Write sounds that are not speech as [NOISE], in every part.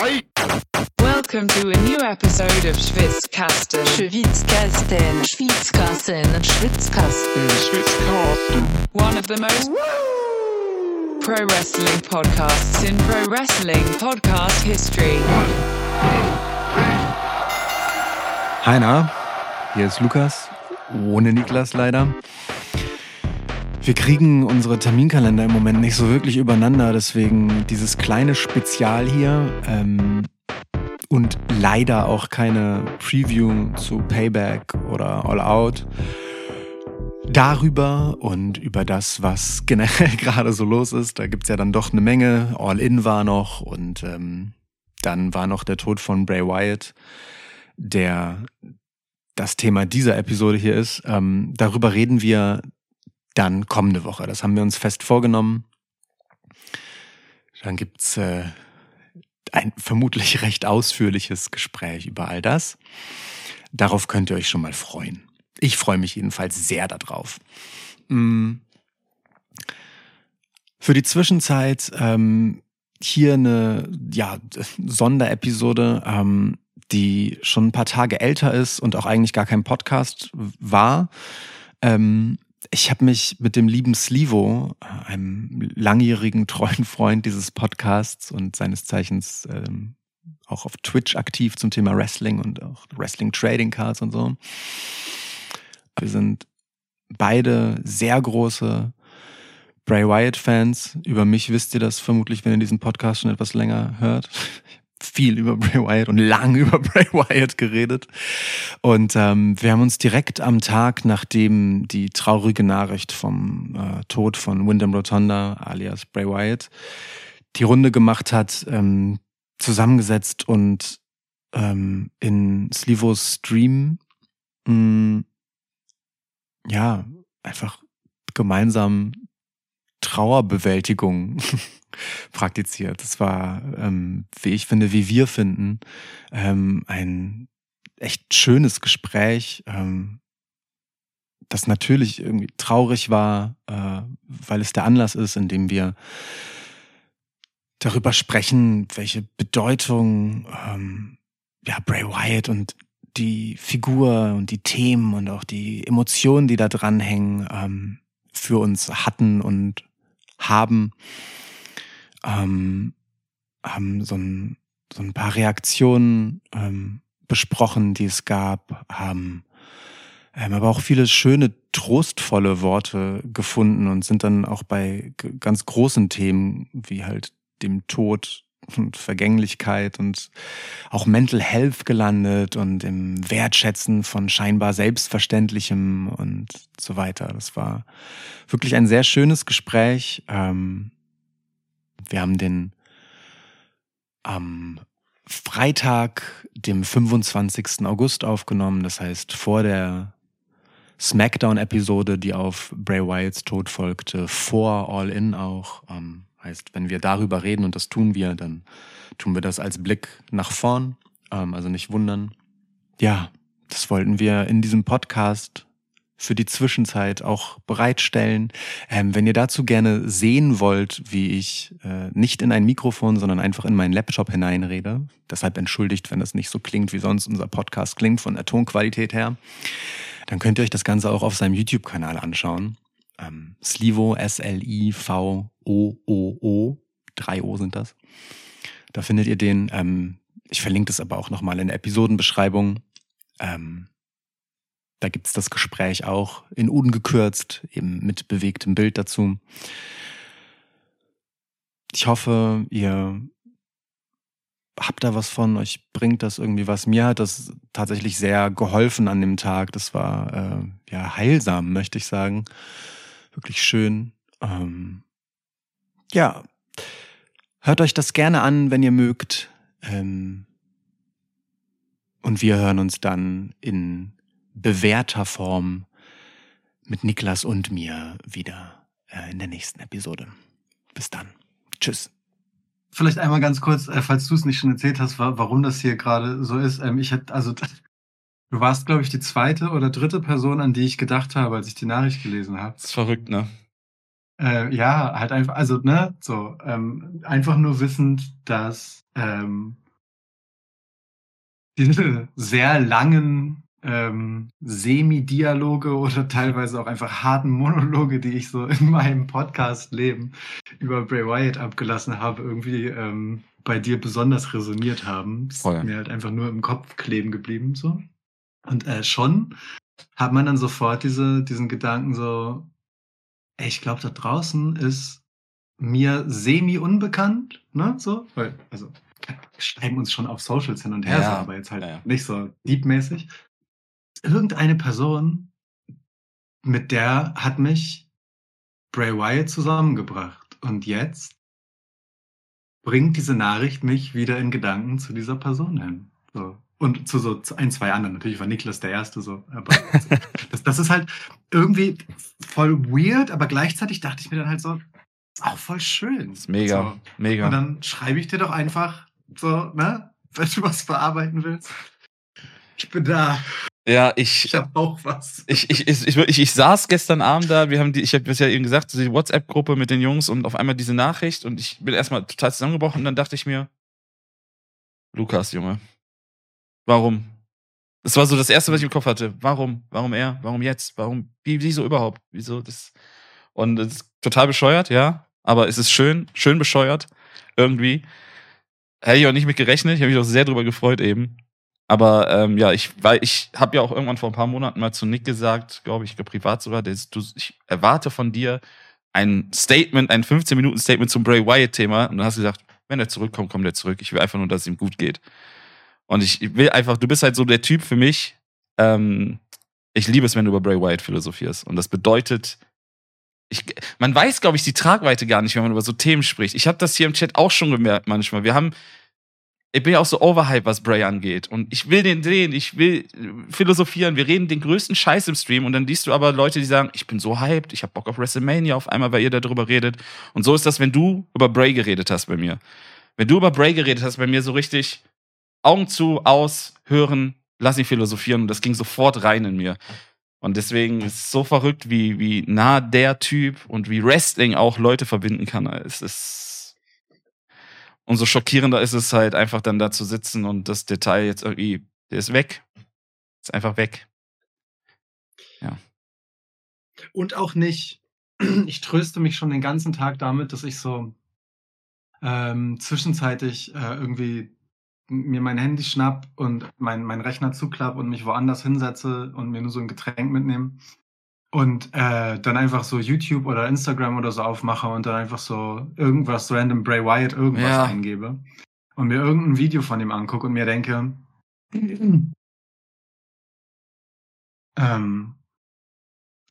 Welcome to a new episode of Schwitzkasten. Schwitzkasten. Schwitzkasten. Schwitzkasten. Schwitzkasten. One of the most pro wrestling podcasts in pro wrestling podcast history. Hi, na? Hier ist Lukas, ohne Niklas leider. Wir kriegen unsere Terminkalender im Moment nicht so wirklich übereinander, deswegen dieses kleine Spezial hier ähm, und leider auch keine Preview zu Payback oder All Out. Darüber und über das, was [LAUGHS] generell gerade so los ist, da gibt's ja dann doch eine Menge. All In war noch und ähm, dann war noch der Tod von Bray Wyatt, der das Thema dieser Episode hier ist. Ähm, darüber reden wir dann kommende Woche. Das haben wir uns fest vorgenommen. Dann gibt's äh, ein vermutlich recht ausführliches Gespräch über all das. Darauf könnt ihr euch schon mal freuen. Ich freue mich jedenfalls sehr darauf. Mm. Für die Zwischenzeit ähm, hier eine ja, Sonderepisode, ähm, die schon ein paar Tage älter ist und auch eigentlich gar kein Podcast war. Ähm, ich habe mich mit dem lieben Slivo, einem langjährigen treuen Freund dieses Podcasts und seines Zeichens ähm, auch auf Twitch aktiv zum Thema Wrestling und auch Wrestling Trading Cards und so. Wir sind beide sehr große Bray Wyatt Fans. Über mich wisst ihr das vermutlich, wenn ihr diesen Podcast schon etwas länger hört viel über Bray Wyatt und lang [LAUGHS] über Bray Wyatt geredet. Und ähm, wir haben uns direkt am Tag, nachdem die traurige Nachricht vom äh, Tod von Wyndham Rotonda alias Bray Wyatt die Runde gemacht hat, ähm, zusammengesetzt und ähm, in Slivos Stream mh, mm, ja einfach gemeinsam Trauerbewältigung [LAUGHS] praktiziert. Das war, ähm, wie ich finde, wie wir finden, ähm, ein echt schönes Gespräch, ähm, das natürlich irgendwie traurig war, äh, weil es der Anlass ist, in dem wir darüber sprechen, welche Bedeutung ähm, ja, Bray Wyatt und die Figur und die Themen und auch die Emotionen, die da dranhängen, ähm, für uns hatten und haben ähm, haben so ein, so ein paar Reaktionen ähm, besprochen, die es gab, haben ähm, aber auch viele schöne, trostvolle Worte gefunden und sind dann auch bei ganz großen Themen wie halt dem Tod und Vergänglichkeit und auch Mental Health gelandet und im Wertschätzen von scheinbar Selbstverständlichem und so weiter. Das war wirklich ein sehr schönes Gespräch. Ähm, wir haben den am Freitag, dem 25. August aufgenommen, das heißt vor der SmackDown-Episode, die auf Bray Wyatts Tod folgte, vor All In auch. Ähm, heißt, wenn wir darüber reden und das tun wir, dann tun wir das als Blick nach vorn. Ähm, also nicht wundern. Ja, das wollten wir in diesem Podcast für die Zwischenzeit auch bereitstellen. Ähm, wenn ihr dazu gerne sehen wollt, wie ich äh, nicht in ein Mikrofon, sondern einfach in meinen Laptop hineinrede, deshalb entschuldigt, wenn das nicht so klingt, wie sonst unser Podcast klingt von der Tonqualität her, dann könnt ihr euch das Ganze auch auf seinem YouTube-Kanal anschauen. Ähm, Slivo, S-L-I-V-O-O-O, drei O sind das. Da findet ihr den. Ähm, ich verlinke das aber auch nochmal in der Episodenbeschreibung. Ähm, da gibt's das Gespräch auch in ungekürzt, eben mit bewegtem Bild dazu. Ich hoffe, ihr habt da was von, euch bringt das irgendwie was. Mir hat das tatsächlich sehr geholfen an dem Tag. Das war äh, ja heilsam, möchte ich sagen. Wirklich schön. Ähm, ja, hört euch das gerne an, wenn ihr mögt. Ähm, und wir hören uns dann in bewährter Form mit Niklas und mir wieder äh, in der nächsten Episode. Bis dann. Tschüss. Vielleicht einmal ganz kurz, äh, falls du es nicht schon erzählt hast, warum das hier gerade so ist. Ähm, ich hätte, also du warst, glaube ich, die zweite oder dritte Person, an die ich gedacht habe, als ich die Nachricht gelesen habe. Das ist verrückt, ne? Äh, ja, halt einfach, also, ne, so, ähm, einfach nur wissend, dass ähm, diese [LAUGHS] sehr langen ähm, Semi-Dialoge oder teilweise auch einfach harten Monologe, die ich so [LAUGHS] in meinem Podcast-Leben über Bray Wyatt abgelassen habe, irgendwie ähm, bei dir besonders resoniert haben. Ist Voll. mir halt einfach nur im Kopf kleben geblieben so. Und äh, schon hat man dann sofort diese, diesen Gedanken so, ich glaube, da draußen ist mir semi-unbekannt, ne, so, weil, also, wir schreiben uns schon auf Socials hin und her, Ja, aber jetzt halt ja. nicht so deepmäßig. Irgendeine Person, mit der hat mich Bray Wyatt zusammengebracht. Und jetzt bringt diese Nachricht mich wieder in Gedanken zu dieser Person hin. So. Und zu so ein, zwei anderen. Natürlich war Niklas der Erste so. Aber [LAUGHS] das, das ist halt irgendwie voll weird, aber gleichzeitig dachte ich mir dann halt so, auch voll schön. ist mega, So. mega. Und dann schreibe ich dir doch einfach so, ne? Wenn du was verarbeiten willst. Ich bin da. ja, ich, Ich habe auch was. ich, ich, ich, ich, ich, saß gestern Abend da, wir haben die, ich habe es ja eben gesagt, die WhatsApp-Gruppe mit den Jungs und auf einmal diese Nachricht und ich bin erstmal total zusammengebrochen und dann dachte ich mir, Lukas, Junge, warum? Das war so das Erste, was ich im Kopf hatte. Warum? Warum er? Warum jetzt? Warum? Wie, wieso überhaupt? Wieso das? Und es ist total bescheuert, ja. Aber es ist schön, schön bescheuert. Irgendwie. Hätte ich auch nicht mit gerechnet. Ich habe mich auch sehr drüber gefreut eben. Aber ähm, ja, ich, ich habe ja auch irgendwann vor ein paar Monaten mal zu Nick gesagt, glaube ich, privat sogar, dass du, ich erwarte von dir ein Statement, ein 15-Minuten-Statement zum Bray Wyatt-Thema. Und dann hast du gesagt, wenn er zurückkommt, kommt er zurück. Ich will einfach nur, dass es ihm gut geht. Und ich will einfach, du bist halt so der Typ für mich. Ähm, ich liebe es, wenn du über Bray Wyatt philosophierst. Und das bedeutet, ich, man weiß, glaube ich, die Tragweite gar nicht, wenn man über so Themen spricht. Ich habe das hier im Chat auch schon gemerkt manchmal. Wir haben, ich bin ja auch so overhyped, was Bray angeht. Und ich will den sehen, ich will äh, philosophieren. Wir reden den größten Scheiß im Stream. Und dann liest du aber Leute, die sagen, ich bin so hyped, ich habe Bock auf WrestleMania auf einmal, weil ihr darüber redet. Und so ist das, wenn du über Bray geredet hast bei mir. Wenn du über Bray geredet hast bei mir, so richtig Augen zu, aus, hören, lass ihn philosophieren. Und das ging sofort rein in mir. Und deswegen ist es so verrückt, wie, wie nah der Typ und wie Wrestling auch Leute verbinden kann. Es ist. Umso schockierender ist es halt einfach dann da zu sitzen und das Detail jetzt irgendwie, der ist weg. Ist einfach weg. Und auch nicht, [CLEARS THROAT] ich tröste mich schon den ganzen Tag damit, dass ich so ähm, zwischenzeitlich äh, irgendwie mir mein Handy schnapp und mein, mein Rechner zuklapp und mich woanders hinsetze und mir nur so ein Getränk mitnehme und äh, dann einfach so YouTube oder Instagram oder so aufmache und dann einfach so irgendwas random Bray Wyatt irgendwas Ja. eingebe und mir irgendein Video von ihm angucke und mir denke, [CLEARS THROAT] ähm,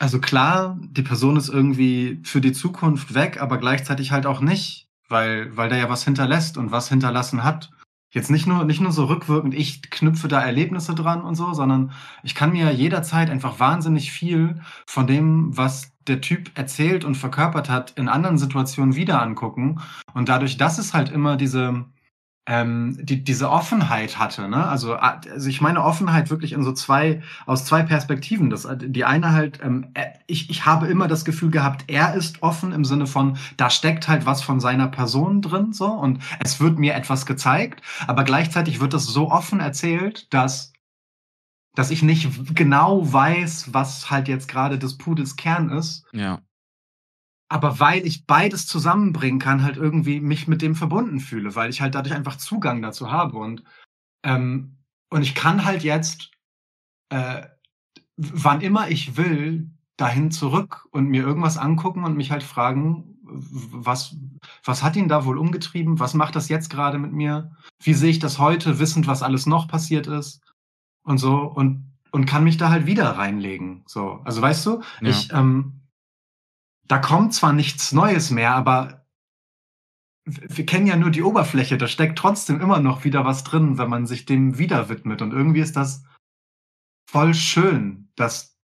also klar, die Person ist irgendwie für die Zukunft weg, aber gleichzeitig halt auch nicht, weil, weil der ja was hinterlässt und was hinterlassen hat. Jetzt nicht nur, nicht nur so rückwirkend, ich knüpfe da Erlebnisse dran und so, sondern ich kann mir jederzeit einfach wahnsinnig viel von dem, was der Typ erzählt und verkörpert hat, in anderen Situationen wieder angucken. Und dadurch, dass es halt immer diese, ähm, die, diese Offenheit hatte, ne? Also, also ich meine Offenheit wirklich in so zwei, aus zwei Perspektiven. Das, die eine halt, ähm, äh, ich, ich habe immer das Gefühl gehabt, er ist offen im Sinne von, da steckt halt was von seiner Person drin, so, und es wird mir etwas gezeigt, aber gleichzeitig wird das so offen erzählt, dass dass ich nicht genau weiß, was halt jetzt gerade des Pudels Kern ist, Ja. Aber weil ich beides zusammenbringen kann, halt irgendwie mich mit dem verbunden fühle, weil ich halt dadurch einfach Zugang dazu habe und ähm, und ich kann halt jetzt äh, wann immer ich will dahin zurück und mir irgendwas angucken und mich halt fragen, was was hat ihn da wohl umgetrieben? Was macht das jetzt gerade mit mir? Wie sehe ich das heute, wissend, was alles noch passiert ist und so und und kann mich da halt wieder reinlegen. So, also weißt du, Ja. ich ähm, da kommt zwar nichts Neues mehr, aber wir kennen ja nur die Oberfläche, da steckt trotzdem immer noch wieder was drin, wenn man sich dem wieder widmet. Und irgendwie ist das voll schön, dass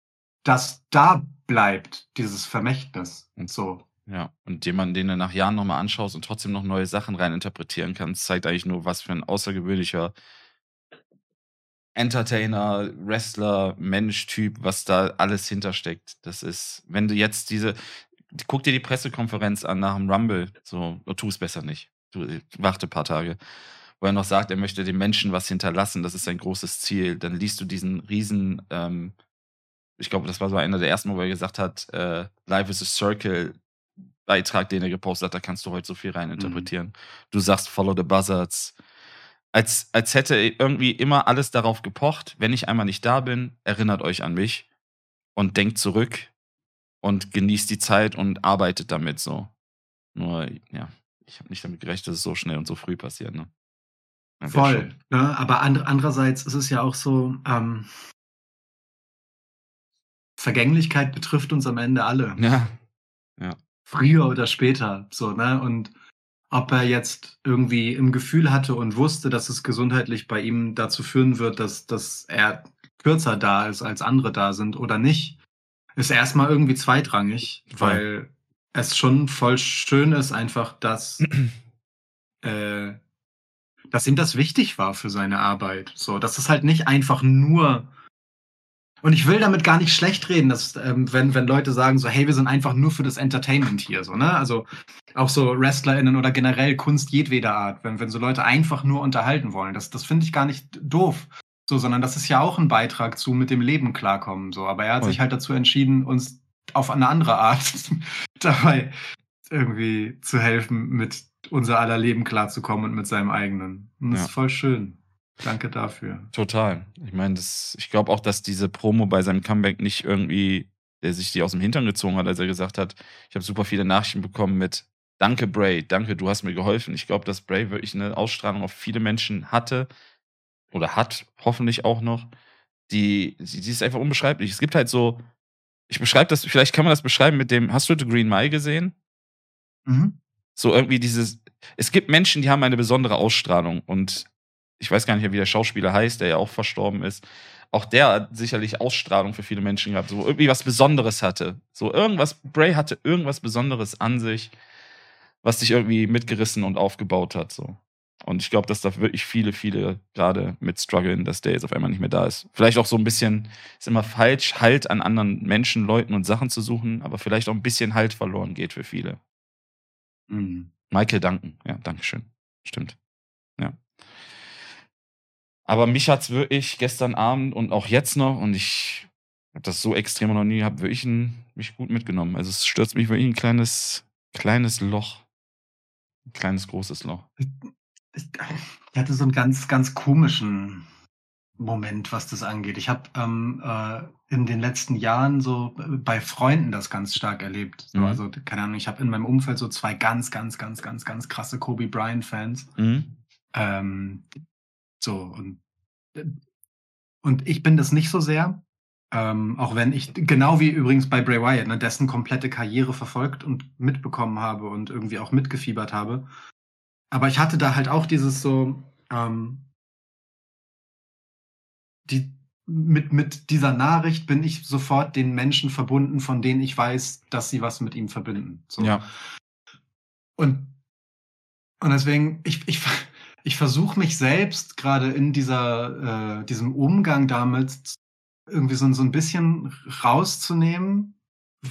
das da bleibt, dieses Vermächtnis und so. Ja, und jemanden, den du nach Jahren nochmal anschaust und trotzdem noch neue Sachen reininterpretieren kannst, zeigt eigentlich nur, was für ein außergewöhnlicher Entertainer, Wrestler, Mensch, Typ, was da alles hintersteckt. Das ist, wenn du jetzt diese, guck dir die Pressekonferenz an nach dem Rumble, so, du tu es besser nicht. Du, warte ein paar Tage. wo er noch sagt, er möchte den Menschen was hinterlassen, das ist sein großes Ziel. Dann liest du diesen riesen, ähm, ich glaube, das war so einer der ersten, wo er gesagt hat, äh, Life is a Circle, Beitrag, den er gepostet hat, da kannst du heute so viel reininterpretieren. Mhm. Du sagst Follow the Buzzards. Als, als hätte irgendwie immer alles darauf gepocht, wenn ich einmal nicht da bin, erinnert euch an mich und denkt zurück und genießt die Zeit und arbeitet damit so. Nur, ja, ich habe nicht damit gerechnet, dass es so schnell und so früh passiert. Ne? Voll. Ne? Aber and andererseits ist es ja auch so, ähm, Vergänglichkeit betrifft uns am Ende alle. Ja. Ja früher oder später. So, ne? Und ob er jetzt irgendwie im Gefühl hatte und wusste, dass es gesundheitlich bei ihm dazu führen wird, dass, dass er kürzer da ist, als andere da sind oder nicht, ist erstmal irgendwie zweitrangig, weil es schon voll schön ist, einfach, dass, [CLEARS THROAT] äh, dass ihm das wichtig war für seine Arbeit. So, dass es halt nicht einfach nur und ich will damit gar nicht schlecht reden, dass, ähm, wenn, wenn Leute sagen so, hey, wir sind einfach nur für das Entertainment hier, so, ne? Also auch so WrestlerInnen oder generell Kunst jedweder Art, wenn, wenn so Leute einfach nur unterhalten wollen. Das, das finde ich gar nicht doof. So, sondern das ist ja auch ein Beitrag zu mit dem Leben klarkommen. So, aber er hat Voll. sich halt dazu entschieden, uns auf eine andere Art [LAUGHS] dabei irgendwie zu helfen, mit unser aller Leben klarzukommen und mit seinem eigenen. Und das ja. ist voll schön. Danke dafür. Total. Ich meine, ich glaube auch, dass diese Promo bei seinem Comeback nicht irgendwie, der sich die aus dem Hintern gezogen hat, als er gesagt hat, ich habe super viele Nachrichten bekommen mit Danke, Bray, danke, du hast mir geholfen. Ich glaube, dass Bray wirklich eine Ausstrahlung auf viele Menschen hatte oder hat, hoffentlich auch noch. Die, die, die ist einfach unbeschreiblich. Es gibt halt so, ich beschreibe das, vielleicht kann man das beschreiben mit dem, hast du The Green Mile gesehen? Mhm. So irgendwie dieses, es gibt Menschen, die haben eine besondere Ausstrahlung und ich weiß gar nicht, wie der Schauspieler heißt, der ja auch verstorben ist. Auch der hat sicherlich Ausstrahlung für viele Menschen gehabt, so irgendwie was Besonderes hatte. So irgendwas, Bray hatte irgendwas Besonderes an sich, was sich irgendwie mitgerissen und aufgebaut hat, so. Und ich glaube, dass da wirklich viele, viele gerade mit strugglen, dass der jetzt auf einmal nicht mehr da ist. Vielleicht auch so ein bisschen, ist immer falsch, Halt an anderen Menschen, Leuten und Sachen zu suchen, aber vielleicht auch ein bisschen Halt verloren geht für viele. Mhm. Michael Duncan, ja, Dankeschön. Stimmt. Ja. Aber mich hat's wirklich gestern Abend und auch jetzt noch, und ich habe das so extrem noch nie gehabt, wirklich ein, mich gut mitgenommen. Also es stürzt mich wirklich ein kleines, kleines Loch. Ein kleines, großes Loch. Ich, hatte so einen ganz, ganz komischen Moment, was das angeht. Ich habe ähm, äh, in den letzten Jahren so bei Freunden das ganz stark erlebt. So, mhm. Also, keine Ahnung, ich habe in meinem Umfeld so zwei ganz, ganz, ganz, ganz, ganz krasse Kobe Bryant-Fans. Mhm. Ähm, so, und, und ich bin das nicht so sehr. Ähm, auch wenn ich, genau wie übrigens bei Bray Wyatt, ne, dessen komplette Karriere verfolgt und mitbekommen habe und irgendwie auch mitgefiebert habe. Aber ich hatte da halt auch dieses so, ähm, die, mit, mit dieser Nachricht bin ich sofort den Menschen verbunden, von denen ich weiß, dass sie was mit ihm verbinden. So. Ja. Und, und deswegen, ich, ich, [LAUGHS] ich versuche mich selbst gerade in dieser, äh, diesem Umgang damit irgendwie so, so ein bisschen rauszunehmen.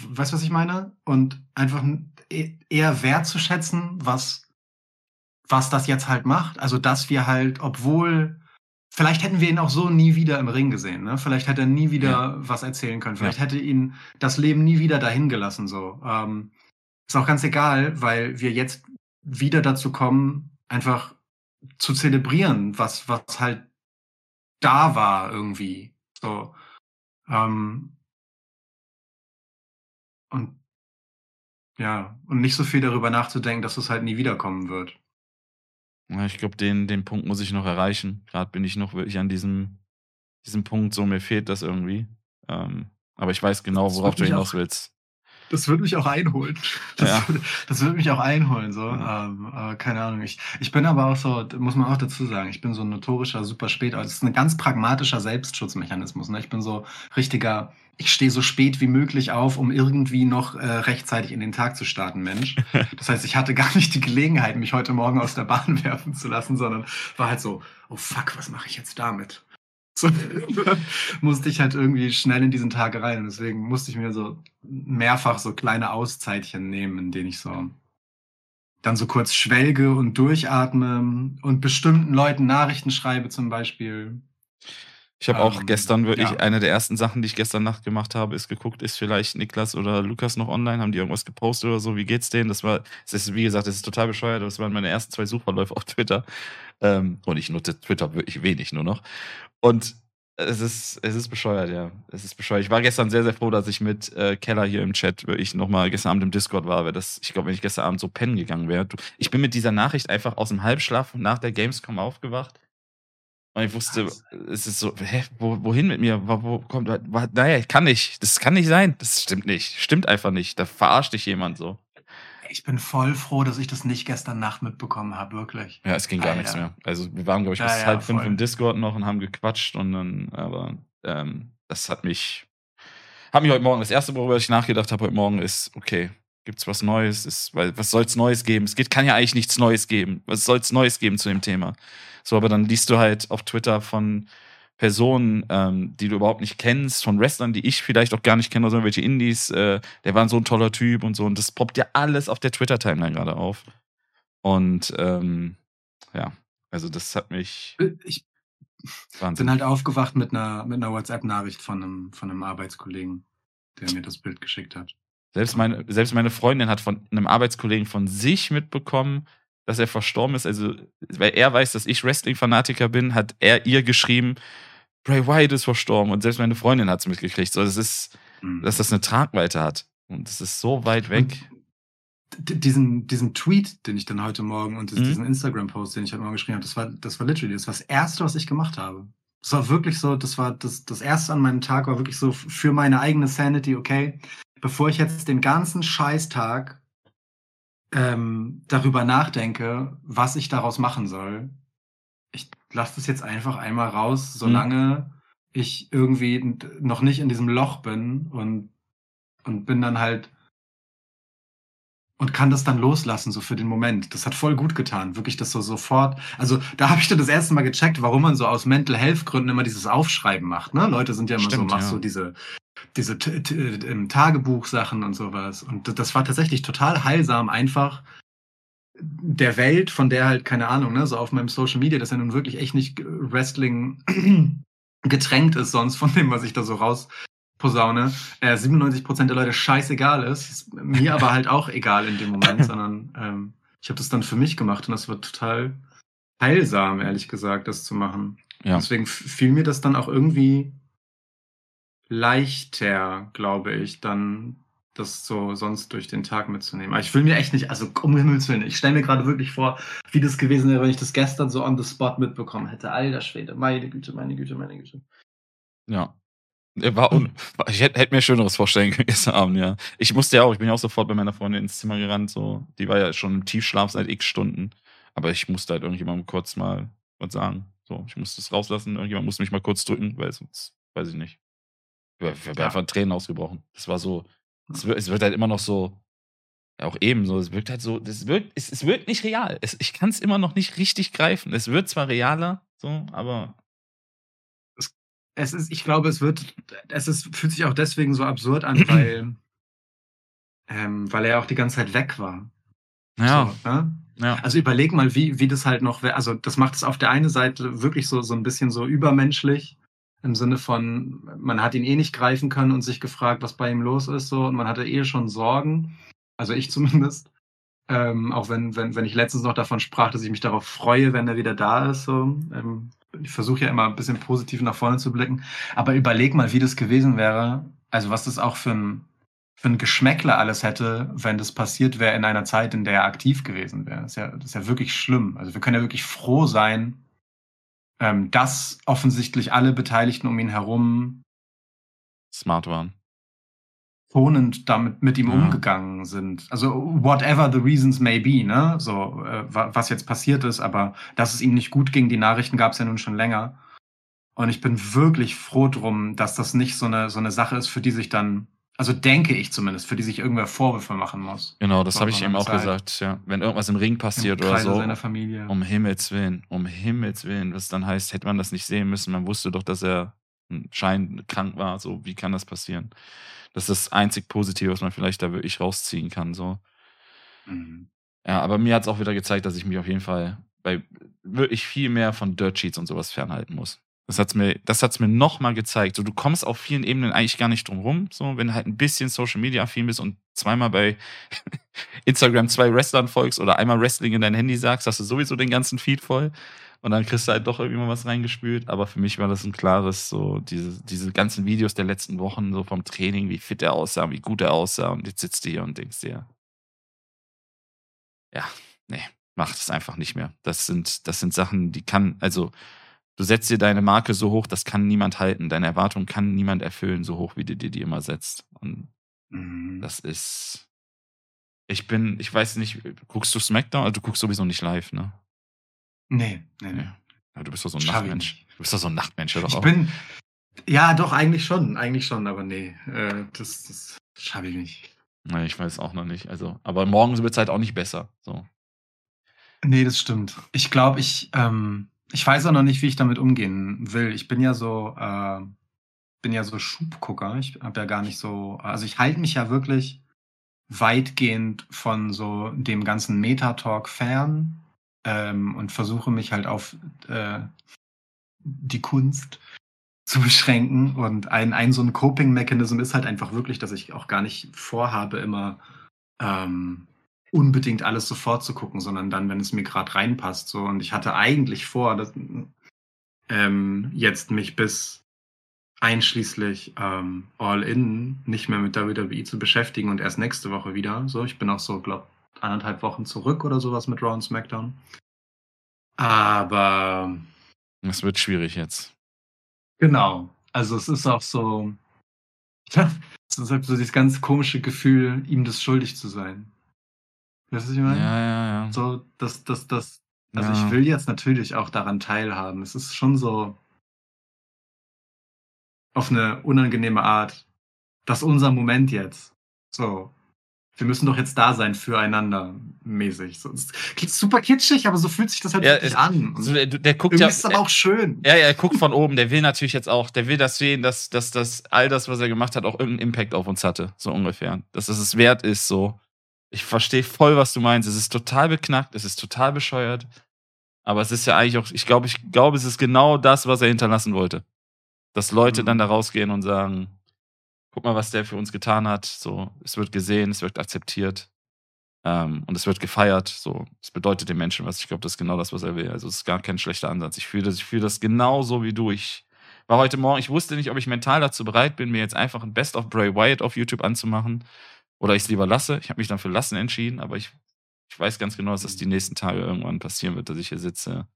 Weißt du, was ich meine? Und einfach e, eher wertzuschätzen, was, was das jetzt halt macht. Also, dass wir halt, obwohl, vielleicht hätten wir ihn auch so nie wieder im Ring gesehen, ne? Vielleicht hätte er nie wieder ja. was erzählen können. Vielleicht ja. hätte ihn das Leben nie wieder dahin gelassen, so. Ähm, ist auch ganz egal, weil wir jetzt wieder dazu kommen, einfach zu zelebrieren, was, was halt da war irgendwie. So. Ähm, und ja, und nicht so viel darüber nachzudenken, dass es halt nie wiederkommen wird. Ja, ich glaube, den, den Punkt muss ich noch erreichen. Gerade bin ich noch wirklich an diesem, diesem Punkt, so mir fehlt das irgendwie. Ähm, aber ich weiß genau, worauf du hinaus willst das würde mich auch einholen. [LAUGHS] Das, ja. würde, das würde mich auch einholen, so. Ja. Ähm, äh, keine Ahnung. Ich, ich bin aber auch so, muss man auch dazu sagen, ich bin so ein notorischer super spät. Also es ist ein ganz pragmatischer Selbstschutzmechanismus. Ne? Ich bin so richtiger, ich stehe so spät wie möglich auf, um irgendwie noch äh, rechtzeitig in den Tag zu starten, Mensch. [LAUGHS] Das heißt, ich hatte gar nicht die Gelegenheit, mich heute Morgen aus der Bahn [LAUGHS] werfen zu lassen, sondern war halt so, oh fuck, was mache ich jetzt damit? [LAUGHS] So, musste ich halt irgendwie schnell in diesen Tag rein. Und deswegen musste ich mir so mehrfach so kleine Auszeitchen nehmen, in denen ich so dann so kurz schwelge und durchatme und bestimmten Leuten Nachrichten schreibe zum Beispiel. Ich habe auch Ähm, gestern wirklich, ja. eine der ersten Sachen, die ich gestern Nacht gemacht habe, ist geguckt, ist vielleicht Niklas oder Lukas noch online, haben die irgendwas gepostet oder so, wie geht's denen? Das war, es ist, wie gesagt, das ist total bescheuert, das waren meine ersten zwei Suchverläufe auf Twitter. Ähm, und ich nutze Twitter wirklich wenig nur noch. Und es ist, es ist bescheuert, ja. Es ist bescheuert. Ich war gestern sehr, sehr froh, dass ich mit äh, Keller hier im Chat wirklich nochmal gestern Abend im Discord war, weil das, ich glaube, wenn ich gestern Abend so pennen gegangen wäre. du- Ich bin mit dieser Nachricht einfach aus dem Halbschlaf nach der Gamescom aufgewacht. Und ich wusste, es ist so, hä, wo, wohin mit mir? Wo, wo kommt, wa- naja, ich kann nicht. Das kann nicht sein. Das stimmt nicht. Stimmt einfach nicht. Da verarscht dich jemand so. Ich bin voll froh, dass ich das nicht gestern Nacht mitbekommen habe, wirklich. Ja, es ging gar Alter. nichts mehr. Also wir waren, glaube ich, bis ja, halb fünf voll. im Discord noch und haben gequatscht und dann, aber ähm, das hat mich, hat mich heute Morgen, das erste, worüber ich nachgedacht habe heute Morgen ist, okay, gibt's was Neues? Ist, weil, was soll's Neues geben? Es geht, kann ja eigentlich nichts Neues geben. Was soll's Neues geben zu dem Thema? So, aber dann liest du halt auf Twitter von Personen, ähm, die du überhaupt nicht kennst, von Wrestlern, die ich vielleicht auch gar nicht kenne, oder irgendwelche Indies, äh, der war so ein toller Typ und so. Und das poppt ja alles auf der Twitter-Timeline gerade auf. Und ähm, ja, also das hat mich Ich Wahnsinn. bin halt aufgewacht mit einer, mit einer WhatsApp-Nachricht von einem, von einem Arbeitskollegen, der mir das Bild geschickt hat. Selbst meine, selbst meine Freundin hat von einem Arbeitskollegen von sich mitbekommen, dass er verstorben ist. Also, weil er weiß, dass ich Wrestling-Fanatiker bin, hat er ihr geschrieben, Bray Wyatt ist verstorben. Und selbst meine Freundin hat es mitgekriegt. So, das ist, Mhm. dass das eine Tragweite hat. Und das ist so weit weg. Und diesen, diesen Tweet, den ich dann heute Morgen und Mhm. diesen Instagram-Post, den ich heute Morgen geschrieben habe, das war, das war literally, das war das Erste, was ich gemacht habe. Das war wirklich so, das war das, das Erste an meinem Tag war wirklich so für meine eigene Sanity, okay, bevor ich jetzt den ganzen Scheißtag ähm, darüber nachdenke, was ich daraus machen soll, ich lasse das jetzt einfach einmal raus, solange ich irgendwie noch nicht in diesem Loch bin und, und bin dann halt und kann das dann loslassen, so für den Moment. Das hat voll gut getan, wirklich das so sofort. Also da habe ich dann das erste Mal gecheckt, warum man so aus Mental Health Gründen immer dieses Aufschreiben macht. Ne? Leute sind ja immer Stimmt, so, machst ja. so diese, diese ähm, Tagebuchsachen und sowas. Und das war tatsächlich total heilsam, einfach der Welt, von der halt, keine Ahnung, ne, so auf meinem Social Media, das ja nun wirklich echt nicht Wrestling [CLEARS THROAT] getränkt ist sonst von dem, was ich da so raus posaune, äh, 97% der Leute scheißegal ist, ist mir aber halt auch egal in dem Moment, [LAUGHS] sondern ähm, ich habe das dann für mich gemacht und das war total heilsam, ehrlich gesagt, das zu machen. Ja. Deswegen fiel mir das dann auch irgendwie leichter, glaube ich, dann das so sonst durch den Tag mitzunehmen. Aber ich will mir echt nicht, also um Himmels Willen, ich stelle mir gerade wirklich vor, wie das gewesen wäre, wenn ich das gestern so on the spot mitbekommen hätte. Alter Schwede, meine Güte, meine Güte, meine Güte. Ja. Er war un ich hätte, hätte mir Schöneres vorstellen können [LAUGHS] gestern Abend, ja. Ich musste ja auch, ich bin ja auch sofort bei meiner Freundin ins Zimmer gerannt, so. Die war ja schon im Tiefschlaf seit x Stunden. Aber ich musste halt irgendjemandem kurz mal was sagen. So, ich musste es rauslassen, irgendjemand musste mich mal kurz drücken, weil sonst, weiß ich nicht. Ich wär Ja. einfach in Tränen ausgebrochen. Das war so, es wird, es wird halt immer noch so, auch eben so, es wirkt halt so, es wirkt, es, es wirkt nicht real. Es, ich kann es immer noch nicht richtig greifen. Es wird zwar realer, so, aber Es ist, ich glaube, es wird, es ist, fühlt sich auch deswegen so absurd an, [CLEARS THROAT] weil, ähm, weil er auch die ganze Zeit weg war. ja, So, ne? ja. Also überleg mal, wie, wie das halt noch wäre. Also das macht es auf der einen Seite wirklich so, so ein bisschen so übermenschlich. Im Sinne von, man hat ihn eh nicht greifen können und sich gefragt, was bei ihm los ist, so, und man hatte eh schon Sorgen. Also ich [LAUGHS] zumindest. Ähm, auch wenn, wenn, wenn ich letztens noch davon sprach, dass ich mich darauf freue, wenn er wieder da ist. So. Ähm, ich versuche ja immer ein bisschen positiv nach vorne zu blicken. Aber überleg mal, wie das gewesen wäre. Also was das auch für ein, für ein Geschmäckler alles hätte, wenn das passiert wäre in einer Zeit, in der er aktiv gewesen wäre. Das ja, das ist ja wirklich schlimm. Also wir können ja wirklich froh sein, ähm, dass offensichtlich alle Beteiligten um ihn herum Smart waren. tonend damit mit ihm Ja. umgegangen sind. Also whatever the reasons may be, ne? So äh, wa- was jetzt passiert ist, aber dass es ihm nicht gut ging, die Nachrichten gab es ja nun schon länger. Und ich bin wirklich froh drum, dass das nicht so eine so eine Sache ist, für die sich dann, also denke ich zumindest, für die sich irgendwer Vorwürfe machen muss. Genau, das habe ich sondern auch halt gesagt, ja. Wenn irgendwas im Ring passiert Im oder so, seiner Familie. um Himmels Willen, um Himmels Willen, was dann heißt, hätte man das nicht sehen müssen, man wusste doch, dass er scheinend krank war, so, wie kann das passieren? Das ist das einzig Positive, was man vielleicht da wirklich rausziehen kann, so. Mhm. Ja, aber mir hat es auch wieder gezeigt, dass ich mich auf jeden Fall bei wirklich viel mehr von Dirt Sheets und sowas fernhalten muss. Das hat's mir, das hat's mir nochmal gezeigt. So, du kommst auf vielen Ebenen eigentlich gar nicht drum rum. So, wenn du halt ein bisschen Social Media affin bist und zweimal bei [LAUGHS] Instagram zwei Wrestlern folgst oder einmal Wrestling in dein Handy sagst, hast du sowieso den ganzen Feed voll. Und dann kriegst du halt doch irgendwie mal was reingespült. Aber für mich war das ein klares, so, diese, diese ganzen Videos der letzten Wochen, so vom Training, wie fit er aussah, wie gut er aussah. Und jetzt sitzt du hier und denkst dir, ja, nee, mach das einfach nicht mehr. Das sind, das sind Sachen, die kann, also, du setzt dir deine Marke so hoch, das kann niemand halten. Deine Erwartung kann niemand erfüllen, so hoch, wie du dir die immer setzt. Und Mhm. das ist, ich bin, ich weiß nicht, guckst du SmackDown? Also, du guckst sowieso nicht live, ne? Nee, nee, nee. Ja. Du bist doch so ein ich Nachtmensch. Du bist doch so ein Nachtmensch, oder Ich auch? bin. Ja, doch, eigentlich schon. Eigentlich schon, aber nee. Äh, das das schaffe ich nicht. Nee, ich weiß auch noch nicht. Also, aber morgen wird es halt auch nicht besser. So. Nee, das stimmt. Ich glaube, ich, ähm, ich weiß auch noch nicht, wie ich damit umgehen will. Ich bin ja so, äh, bin ja so Schubgucker. Ich habe ja gar nicht so, also ich halte mich ja wirklich weitgehend von so dem ganzen Metatalk fern ähm, und versuche mich halt auf äh, die Kunst zu beschränken. Und ein, ein so ein Coping-Mechanism ist halt einfach wirklich, dass ich auch gar nicht vorhabe, immer ähm, unbedingt alles sofort zu gucken, sondern dann, wenn es mir gerade reinpasst. So. Und ich hatte eigentlich vor, dass, ähm, jetzt mich bis einschließlich ähm, All In nicht mehr mit WWE zu beschäftigen und erst nächste Woche wieder. So, ich bin auch so, glaube anderthalb Wochen zurück oder sowas mit Raw und SmackDown. Aber Das wird schwierig jetzt. Genau. Also es ist auch so, [LAUGHS] es ist halt so dieses ganz komische Gefühl, ihm das schuldig zu sein. Weißt du, was ich Ja, meine? ja, ja. So, das, das, das, also Ja. ich will jetzt natürlich auch daran teilhaben. Es ist schon so auf eine unangenehme Art. Das ist unser Moment jetzt. So. Wir müssen doch jetzt da sein füreinander mäßig. So, es klingt super kitschig, aber so fühlt sich das halt Ja, wirklich es- an. Also, der, der guckt ja. ist aber auch schön. Ja, ja, er guckt von oben. Der will natürlich jetzt auch, der will das sehen, dass, dass, dass all das, was er gemacht hat, auch irgendeinen Impact auf uns hatte. So ungefähr. Dass es es wert ist, so. Ich verstehe voll, was du meinst. Es ist total beknackt, es ist total bescheuert. Aber es ist ja eigentlich auch, ich glaube, ich glaube, es ist genau das, was er hinterlassen wollte. Dass Leute Mhm. dann da rausgehen und sagen, guck mal, was der für uns getan hat. So, es wird gesehen, es wird akzeptiert. Ähm, und es wird gefeiert. So, es bedeutet den Menschen was. Ich glaube, das ist genau das, was er will. Also es ist gar kein schlechter Ansatz. Ich fühle das, ich fühle das genauso wie du. Ich war heute Morgen, ich wusste nicht, ob ich mental dazu bereit bin, mir jetzt einfach ein Best of Bray Wyatt auf YouTube anzumachen oder ich es lieber lasse. Ich habe mich dann für lassen entschieden, aber ich, ich weiß ganz genau, dass das die nächsten Tage irgendwann passieren wird, dass ich hier sitze.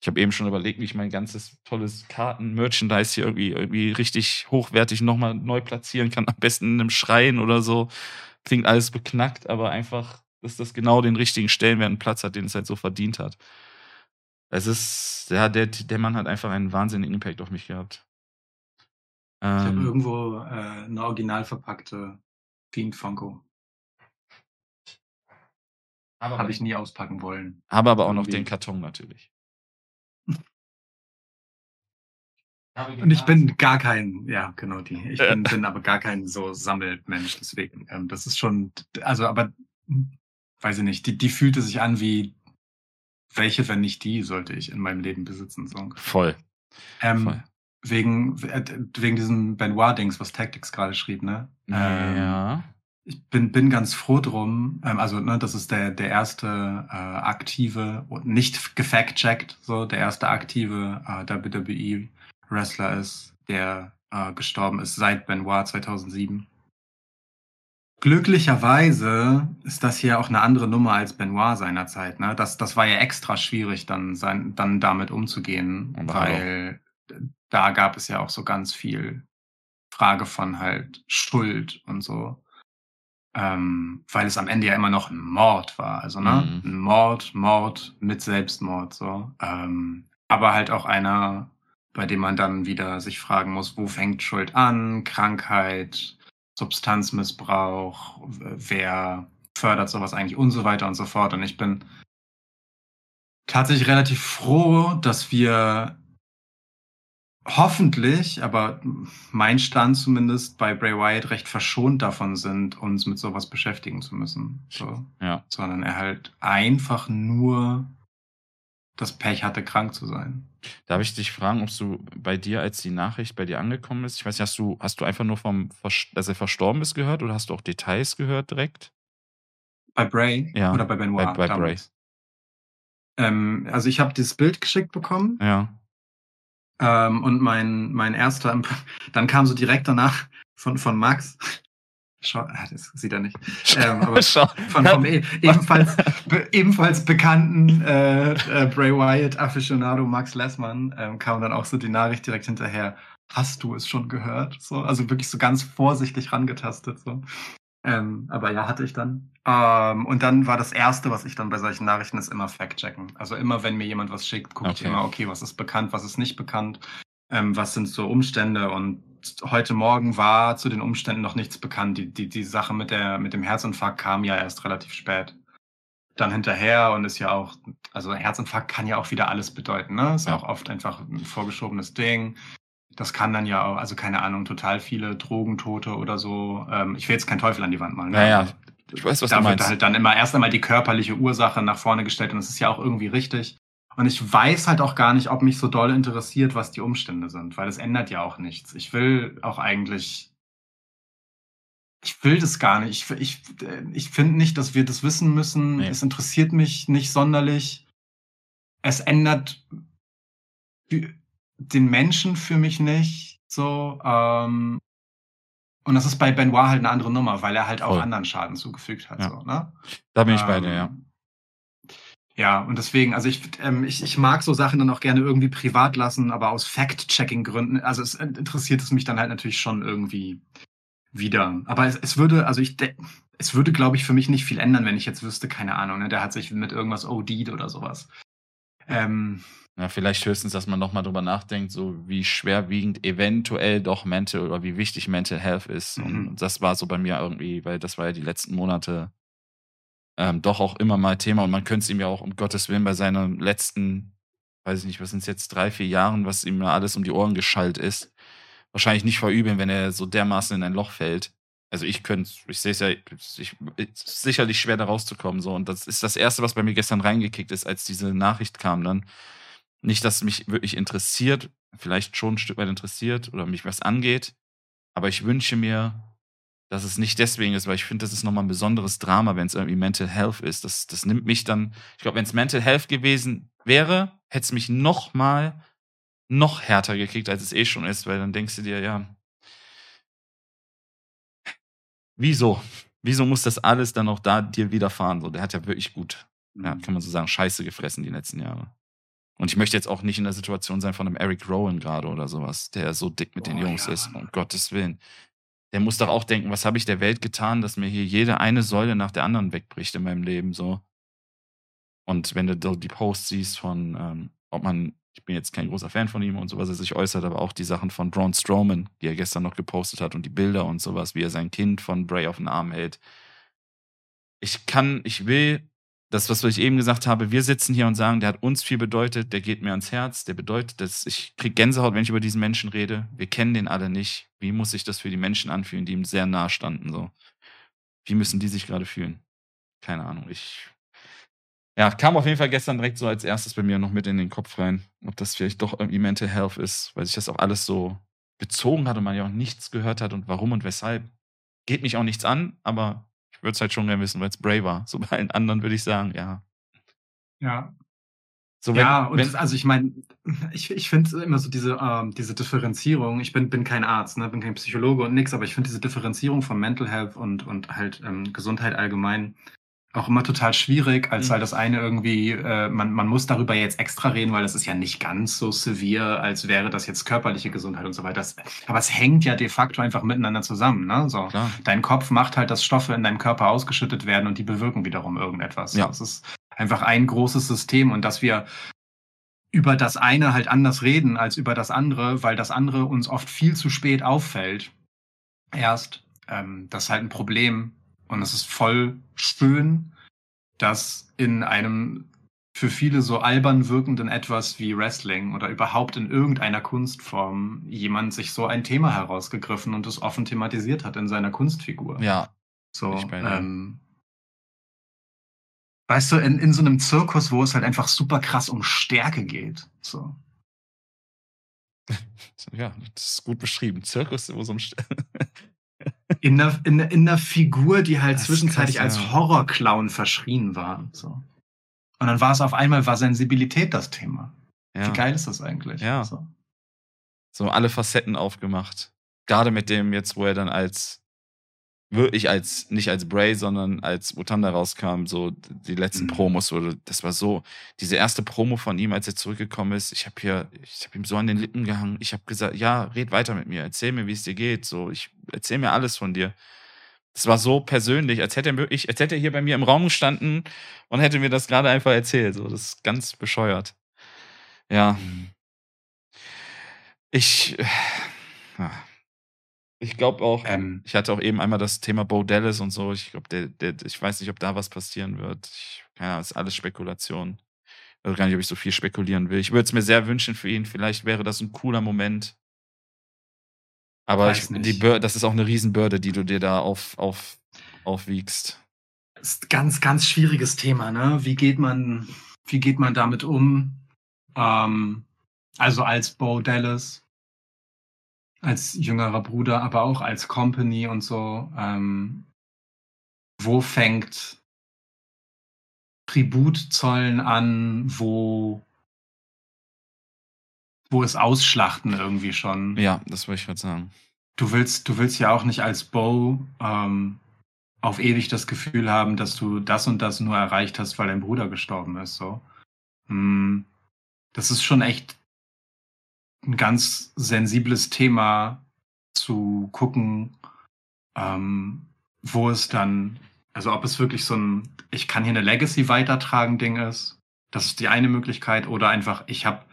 Ich habe eben schon überlegt, wie ich mein ganzes tolles Karten-Merchandise hier irgendwie, irgendwie richtig hochwertig nochmal neu platzieren kann. Am besten in einem Schrein oder so. Klingt alles beknackt, aber einfach, dass das genau den richtigen Stellenwert und Platz hat, den es halt so verdient hat. Es ist, ja, der, der Mann hat einfach einen wahnsinnigen Impact auf mich gehabt. Ich habe Ähm, irgendwo äh, eine original verpackte Fiend Funko. aber, Habe ich nie auspacken wollen. aber, aber auch noch den Karton natürlich. Und ich bin gar kein, ja, genau die. Ich bin, [LAUGHS] bin aber gar kein so Sammelmensch, deswegen. Ähm, das ist schon, also, aber, hm, weiß ich nicht, die, die fühlte sich an wie, welche, wenn nicht die, sollte ich in meinem Leben besitzen. So. voll. Ähm, voll. Wegen, äh, wegen diesem Benoit-Dings, was Tactics gerade schrieb, ne? Ähm, ja. ich bin, bin ganz froh drum. Ähm, also, ne, das ist der, der erste äh, aktive nicht gefact-checkt, so der erste aktive äh, WWE-Wrestler ist, der äh, gestorben ist seit Benoit 2007. Glücklicherweise ist das hier auch eine andere Nummer als Benoit seinerzeit. Ne? Das, das war ja extra schwierig, dann, sein, dann damit umzugehen, Aber weil da gab es ja auch so ganz viel Frage von halt Schuld und so. Ähm, weil es am Ende ja immer noch ein Mord war. Also, ne? Mhm. Ein Mord, Mord mit Selbstmord, so. Ähm, aber halt auch einer, bei dem man dann wieder sich fragen muss, wo fängt Schuld an? Krankheit, Substanzmissbrauch, wer fördert sowas eigentlich und so weiter und so fort. Und ich bin tatsächlich relativ froh, dass wir hoffentlich, aber mein Stand zumindest bei Bray Wyatt recht verschont davon sind, uns mit sowas beschäftigen zu müssen. So. Ja. Sondern er halt einfach nur das Pech hatte, krank zu sein. Darf ich dich fragen, ob du bei dir, als die Nachricht bei dir angekommen ist, ich weiß nicht, hast du, hast du einfach nur vom, dass er verstorben ist gehört oder hast du auch Details gehört direkt? Bei Bray Ja, oder bei Benoit? bei- bei damals? Ähm, also ich habe dieses Bild geschickt bekommen Ja. Ähm, und mein, mein erster, dann kam so direkt danach von, von Max, Schau, ah, das sieht er nicht, ähm, aber [LAUGHS] Schau. von vom e ebenfalls, be ebenfalls bekannten äh, äh, Bray Wyatt Aficionado Max Lessmann ähm, kam dann auch so die Nachricht direkt hinterher. Hast du es schon gehört? So, also wirklich so ganz vorsichtig rangetastet. So. Ähm, aber ja, hatte ich dann. Ähm, und dann war das Erste, was ich dann bei solchen Nachrichten ist, immer Fact-checken. Also immer, wenn mir jemand was schickt, gucke ich Okay. immer, okay, was ist bekannt, was ist nicht bekannt, ähm, was sind so Umstände. Und heute Morgen war zu den Umständen noch nichts bekannt. Die, die, die Sache mit, der, mit dem Herzinfarkt kam ja erst relativ spät. Dann hinterher und ist ja auch, also Herzinfarkt kann ja auch wieder alles bedeuten, ne? Ist Ja. auch oft einfach ein vorgeschobenes Ding. Das kann dann ja auch, also keine Ahnung, total viele Drogentote oder so. Ähm, ich will jetzt keinen Teufel an die Wand malen. ne? Naja, Aber ich weiß, was da du wird meinst. halt dann immer erst einmal die körperliche Ursache nach vorne gestellt und das ist ja auch irgendwie richtig. Und ich weiß halt auch gar nicht, ob mich so doll interessiert, was die Umstände sind, weil das ändert ja auch nichts. Ich will auch eigentlich, ich will das gar nicht. Ich, ich, ich finde nicht, dass wir das wissen müssen. Nee. Es interessiert mich nicht sonderlich. Es ändert den Menschen für mich nicht so. Ähm, und das ist bei Benoit halt eine andere Nummer, weil er halt auch Voll. anderen Schaden zugefügt hat. Ja. So, ne? Da bin ich bei Ähm, dir, ja. Ja, und deswegen, also ich, ähm, ich, ich mag so Sachen dann auch gerne irgendwie privat lassen, aber aus Fact-Checking-Gründen, also es interessiert es mich dann halt natürlich schon irgendwie wieder. Aber es, es würde, also ich, es würde, glaube ich, für mich nicht viel ändern, wenn ich jetzt wüsste, keine Ahnung, ne, der hat sich mit irgendwas OD'd oder sowas. Ähm, Ja, vielleicht höchstens, dass man nochmal drüber nachdenkt, so wie schwerwiegend eventuell doch Mental oder wie wichtig Mental Health ist. Mhm. Und das war so bei mir irgendwie, weil das war ja die letzten Monate ähm, doch auch immer mal Thema und man könnte es ihm ja auch um Gottes Willen bei seinen letzten, weiß ich nicht, was sind es jetzt, drei, vier Jahren, was ihm ja alles um die Ohren geschallt ist, wahrscheinlich nicht verübeln, wenn er so dermaßen in ein Loch fällt. Also ich könnte, ich sehe es ja, ich, sicherlich schwer da rauszukommen so und das ist das erste, was bei mir gestern reingekickt ist, als diese Nachricht kam dann. Nicht, dass mich wirklich interessiert, vielleicht schon ein Stück weit interessiert oder mich was angeht, aber ich wünsche mir, dass es nicht deswegen ist, weil ich finde, das ist nochmal ein besonderes Drama, wenn es irgendwie Mental Health ist. Das, das nimmt mich dann, ich glaube, wenn es Mental Health gewesen wäre, hätte es mich noch mal noch härter gekickt, als es eh schon ist, weil dann denkst du dir, ja, wieso? Wieso muss das alles dann auch da dir widerfahren? So, der hat ja wirklich gut, ja, kann man so sagen, Scheiße gefressen die letzten Jahre. Und ich möchte jetzt auch nicht in der Situation sein von einem Eric Rowan gerade oder sowas, der so dick mit den Oh, Jungs ja, ist, um Gottes Willen. Der muss doch auch denken, was habe ich der Welt getan, dass mir hier jede eine Säule nach der anderen wegbricht in meinem Leben, so. Und wenn du die Posts siehst von, ähm, ob man, ich bin jetzt kein großer Fan von ihm und so, was er sich äußert, aber auch die Sachen von Braun Strowman, die er gestern noch gepostet hat und die Bilder und sowas, wie er sein Kind von Bray auf den Arm hält. Ich kann, ich will, das, was ich eben gesagt habe, wir sitzen hier und sagen, der hat uns viel bedeutet, der geht mir ans Herz, der bedeutet das, ich krieg Gänsehaut, wenn ich über diesen Menschen rede. Wir kennen den alle nicht. Wie muss sich das für die Menschen anfühlen, die ihm sehr nahe standen, so? Wie müssen die sich gerade fühlen? Keine Ahnung, ich, ja, kam auf jeden Fall gestern direkt so als erstes bei mir noch mit in den Kopf rein, ob das vielleicht doch irgendwie Mental Health ist, weil sich das auch alles so bezogen hat und man ja auch nichts gehört hat und warum und weshalb. Geht mich auch nichts an, aber ich würde es halt schon gerne wissen, weil es Bray war. So bei allen anderen würde ich sagen, ja. ja, So, wenn, ja, und wenn, also ich meine, ich, ich finde immer so diese, ähm, diese Differenzierung, ich bin, bin kein Arzt, ne, bin kein Psychologe und nix, aber ich finde diese Differenzierung von Mental Health und, und halt ähm, Gesundheit allgemein auch immer total schwierig, als Mhm. weil das eine irgendwie, äh, man, man muss darüber jetzt extra reden, weil das ist ja nicht ganz so severe, als wäre das jetzt körperliche Gesundheit und so weiter. Das, aber es hängt ja de facto einfach miteinander zusammen, ne? So. klar. Dein Kopf macht halt, dass Stoffe in deinem Körper ausgeschüttet werden und die bewirken wiederum irgendetwas. Ja. Das ist einfach ein großes System und dass wir über das eine halt anders reden als über das andere, weil das andere uns oft viel zu spät auffällt. Erst, ähm, das ist halt ein Problem und es ist voll schön, dass in einem für viele so albern wirkenden etwas wie Wrestling oder überhaupt in irgendeiner Kunstform jemand sich so ein Thema herausgegriffen und es offen thematisiert hat in seiner Kunstfigur. Ja, So, Ich dir. ähm, weißt du, in, in so einem Zirkus, wo es halt einfach super krass um Stärke geht. So. [LAUGHS] ja, das ist gut beschrieben. Zirkus, wo so ein St [LAUGHS] In einer, in, in einer Figur, die halt Das zwischenzeitlich krass, als ja. Horrorclown verschrien war. So. Und dann war es auf einmal, war Sensibilität das Thema. ja. Wie geil ist das eigentlich? Ja. So. so alle Facetten aufgemacht. Gerade mit dem jetzt, wo er dann als wirklich als nicht als Bray, sondern als Mutanda rauskam, so die letzten Mhm. Promos wurde, das war so diese erste Promo von ihm, als er zurückgekommen ist. Ich habe hier, ich habe ihm so an den Lippen gehangen. Ich habe gesagt, ja, red weiter mit mir, erzähl mir, wie es dir geht. So, ich erzähl mir alles von dir. Das war so persönlich, als hätte er wirklich, als hätte er hier bei mir im Raum gestanden und hätte mir das gerade einfach erzählt. So, das ist ganz bescheuert. Ja. Ich, äh, ja. Ich glaube auch, Ähm, ich hatte auch eben einmal das Thema Bo Dallas und so. Ich glaube, der, der, ich weiß nicht, ob da was passieren wird. Ich, keine Ahnung, das ist alles Spekulation. Ich weiß gar nicht, ob ich so viel spekulieren will. Ich würde es mir sehr wünschen für ihn. Vielleicht wäre das ein cooler Moment. Aber ich, die Bür das ist auch eine Riesenbürde, die du dir da auf, auf, aufwiegst. ist ein ganz, ganz schwieriges Thema, ne? Wie geht man, wie geht man damit um? Ähm, also als Bo Dallas, als jüngerer Bruder, aber auch als Company und so. Ähm, wo fängt Tribut zollen an? Wo, wo ist Ausschlachten irgendwie schon? Ja, das wollte ich gerade sagen. du willst, du willst ja auch nicht als Bo ähm, auf ewig das Gefühl haben, dass du das und das nur erreicht hast, weil dein Bruder gestorben ist. So, Hm, das ist schon echt ein ganz sensibles Thema zu gucken, ähm, wo es dann, also ob es wirklich so ein, ich kann hier eine Legacy weitertragen Ding ist. Das ist die eine Möglichkeit oder einfach, ich habe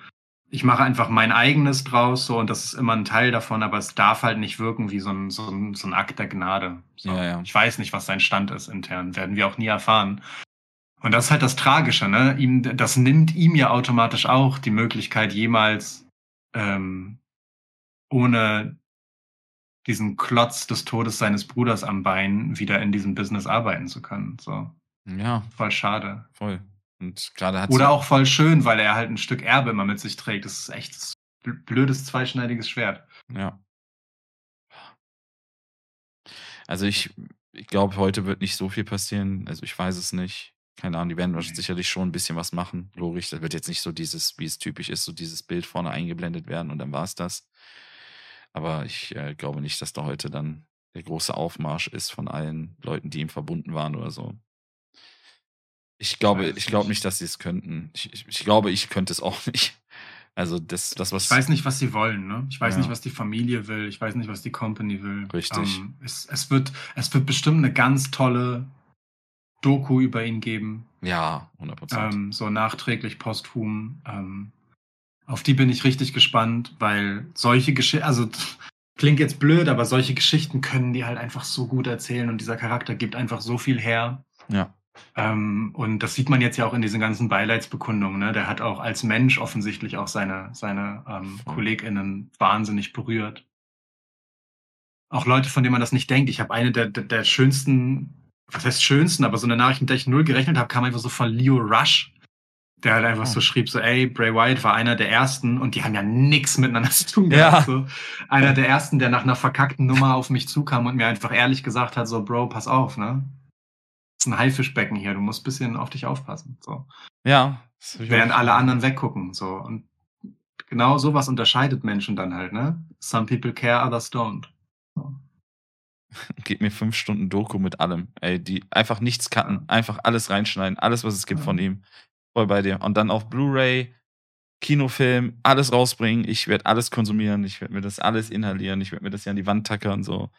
ich mache einfach mein eigenes draus, so, und das ist immer ein Teil davon, aber es darf halt nicht wirken wie so ein, so ein, so ein Akt der Gnade. So. Ja, ja. Ich weiß nicht, was sein Stand ist intern, werden wir auch nie erfahren. Und das ist halt das Tragische, ne? Ihm, das nimmt ihm ja automatisch auch die Möglichkeit, jemals ähm, ohne diesen Klotz des Todes seines Bruders am Bein wieder in diesem Business arbeiten zu können. So, Ja, voll schade. voll. Und gerade hat Oder auch voll schön, weil er halt ein Stück Erbe immer mit sich trägt. Das ist echt bl- blödes zweischneidiges Schwert. Ja. Also ich, ich glaube, heute wird nicht so viel passieren. Also ich weiß es nicht. Keine Ahnung, die werden wahrscheinlich sicherlich schon ein bisschen was machen. Logisch, das wird jetzt nicht so dieses, wie es typisch ist, so dieses Bild vorne eingeblendet werden und dann war es das. Aber ich äh, glaube nicht, dass da heute dann der große Aufmarsch ist von allen Leuten, die ihm verbunden waren oder so. Ich glaube, Weiß ich glaube nicht. nicht, dass sie es könnten. Ich, ich, ich glaube, ich könnte es auch [LAUGHS] nicht. Also das, das was Ich weiß nicht, was sie wollen, ne? Ich weiß Ja. nicht, was die Familie will. Ich weiß nicht, was die Company will. Richtig. Ähm, es, es, wird, es wird bestimmt eine ganz tolle Doku über ihn geben. ja, 100 Prozent. Ähm, so nachträglich, posthum. Ähm, auf die bin ich richtig gespannt, weil solche Geschichten, also [LAUGHS] klingt jetzt blöd, aber solche Geschichten können die halt einfach so gut erzählen und dieser Charakter gibt einfach so viel her. ja, Ähm, und das sieht man jetzt ja auch in diesen ganzen Beileidsbekundungen. Ne? Der hat auch als Mensch offensichtlich auch seine, seine ähm. KollegInnen wahnsinnig berührt. Auch Leute, von denen man das nicht denkt. Ich habe eine der, der, der schönsten, was heißt schönsten, aber so eine Nachricht, mit der ich null gerechnet habe, kam einfach so von Leo Rush, der halt einfach Oh. so schrieb, so, ey, Bray Wyatt war einer der ersten und die haben ja nix miteinander [LAUGHS] zu tun Ja. gehabt. So. Einer der ersten, der nach einer verkackten Nummer auf mich zukam und mir einfach ehrlich gesagt hat, so, Bro, pass auf, ne? Das ist ein Haifischbecken hier, du musst ein bisschen auf dich aufpassen. So. ja. Während alle anderen weggucken. So. Und genau sowas unterscheidet Menschen dann halt, ne? Some people care, others don't. So. [LAUGHS] Gib mir fünf Stunden Doku mit allem. Ey, die einfach nichts cutten, einfach alles reinschneiden, alles, was es gibt Ja. von ihm. Voll bei dir. Und dann auf Blu-ray, Kinofilm, alles rausbringen. Ich werde alles konsumieren, ich werde mir das alles inhalieren, ich werde mir das ja an die Wand tackern. So.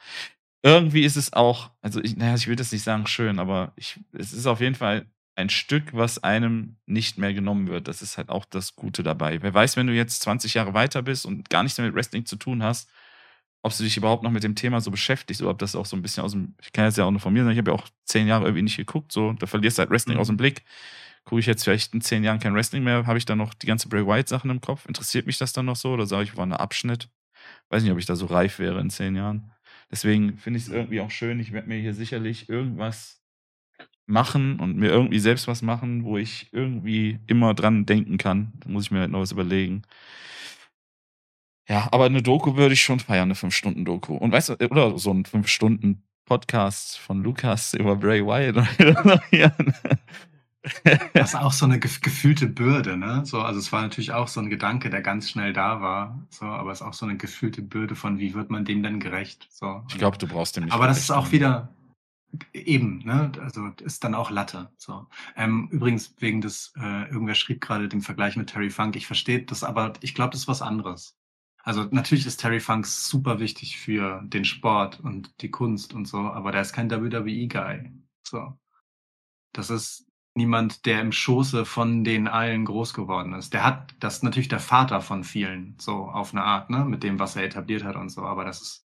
Irgendwie ist es auch, also ich, naja, ich will das nicht sagen schön, aber ich, es ist auf jeden Fall ein Stück, was einem nicht mehr genommen wird. Das ist halt auch das Gute dabei. Wer weiß, wenn du jetzt 20 Jahre weiter bist und gar nichts mehr mit Wrestling zu tun hast, ob du dich überhaupt noch mit dem Thema so beschäftigst oder ob das auch so ein bisschen aus dem, ich kann jetzt ja auch nur von mir ich habe ja auch zehn Jahre irgendwie nicht geguckt, so, da verlierst du halt Wrestling Mhm. aus dem Blick. gucke ich jetzt vielleicht in zehn Jahren kein Wrestling mehr, habe ich dann noch die ganze Bray Wyatt Sachen im Kopf? Interessiert mich das dann noch so oder sage ich, war ein Abschnitt? Weiß nicht, ob ich da so reif wäre in zehn Jahren. Deswegen finde ich es irgendwie auch schön. Ich werde mir hier sicherlich irgendwas machen und mir irgendwie selbst was machen, wo ich irgendwie immer dran denken kann. Da muss ich mir halt noch was überlegen. Ja, aber eine Doku würde ich schon feiern, eine 5-Stunden-Doku. Und weißt du, oder so ein 5-Stunden-Podcast von Lukas über Bray Wyatt. [LAUGHS] Das ist auch so eine gef gefühlte Bürde, ne? So, also es war natürlich auch so ein Gedanke, der ganz schnell da war. So, aber es ist auch so eine gefühlte Bürde von, wie wird man dem denn gerecht? So. ich glaube, du brauchst dem nicht. Aber das ist auch wieder eben, ne? Also ist dann auch Latte. So. Ähm, übrigens, wegen des, äh, irgendwer schrieb gerade den Vergleich mit Terry Funk. Ich verstehe das, aber ich glaube, das ist was anderes. Also natürlich ist Terry Funk super wichtig für den Sport und die Kunst und so, aber der ist kein WWE-Guy. So. Das ist niemand, der im Schoße von den allen groß geworden ist. Der hat, das ist natürlich der Vater von vielen, so auf eine Art, ne, mit dem, was er etabliert hat und so, aber das ist,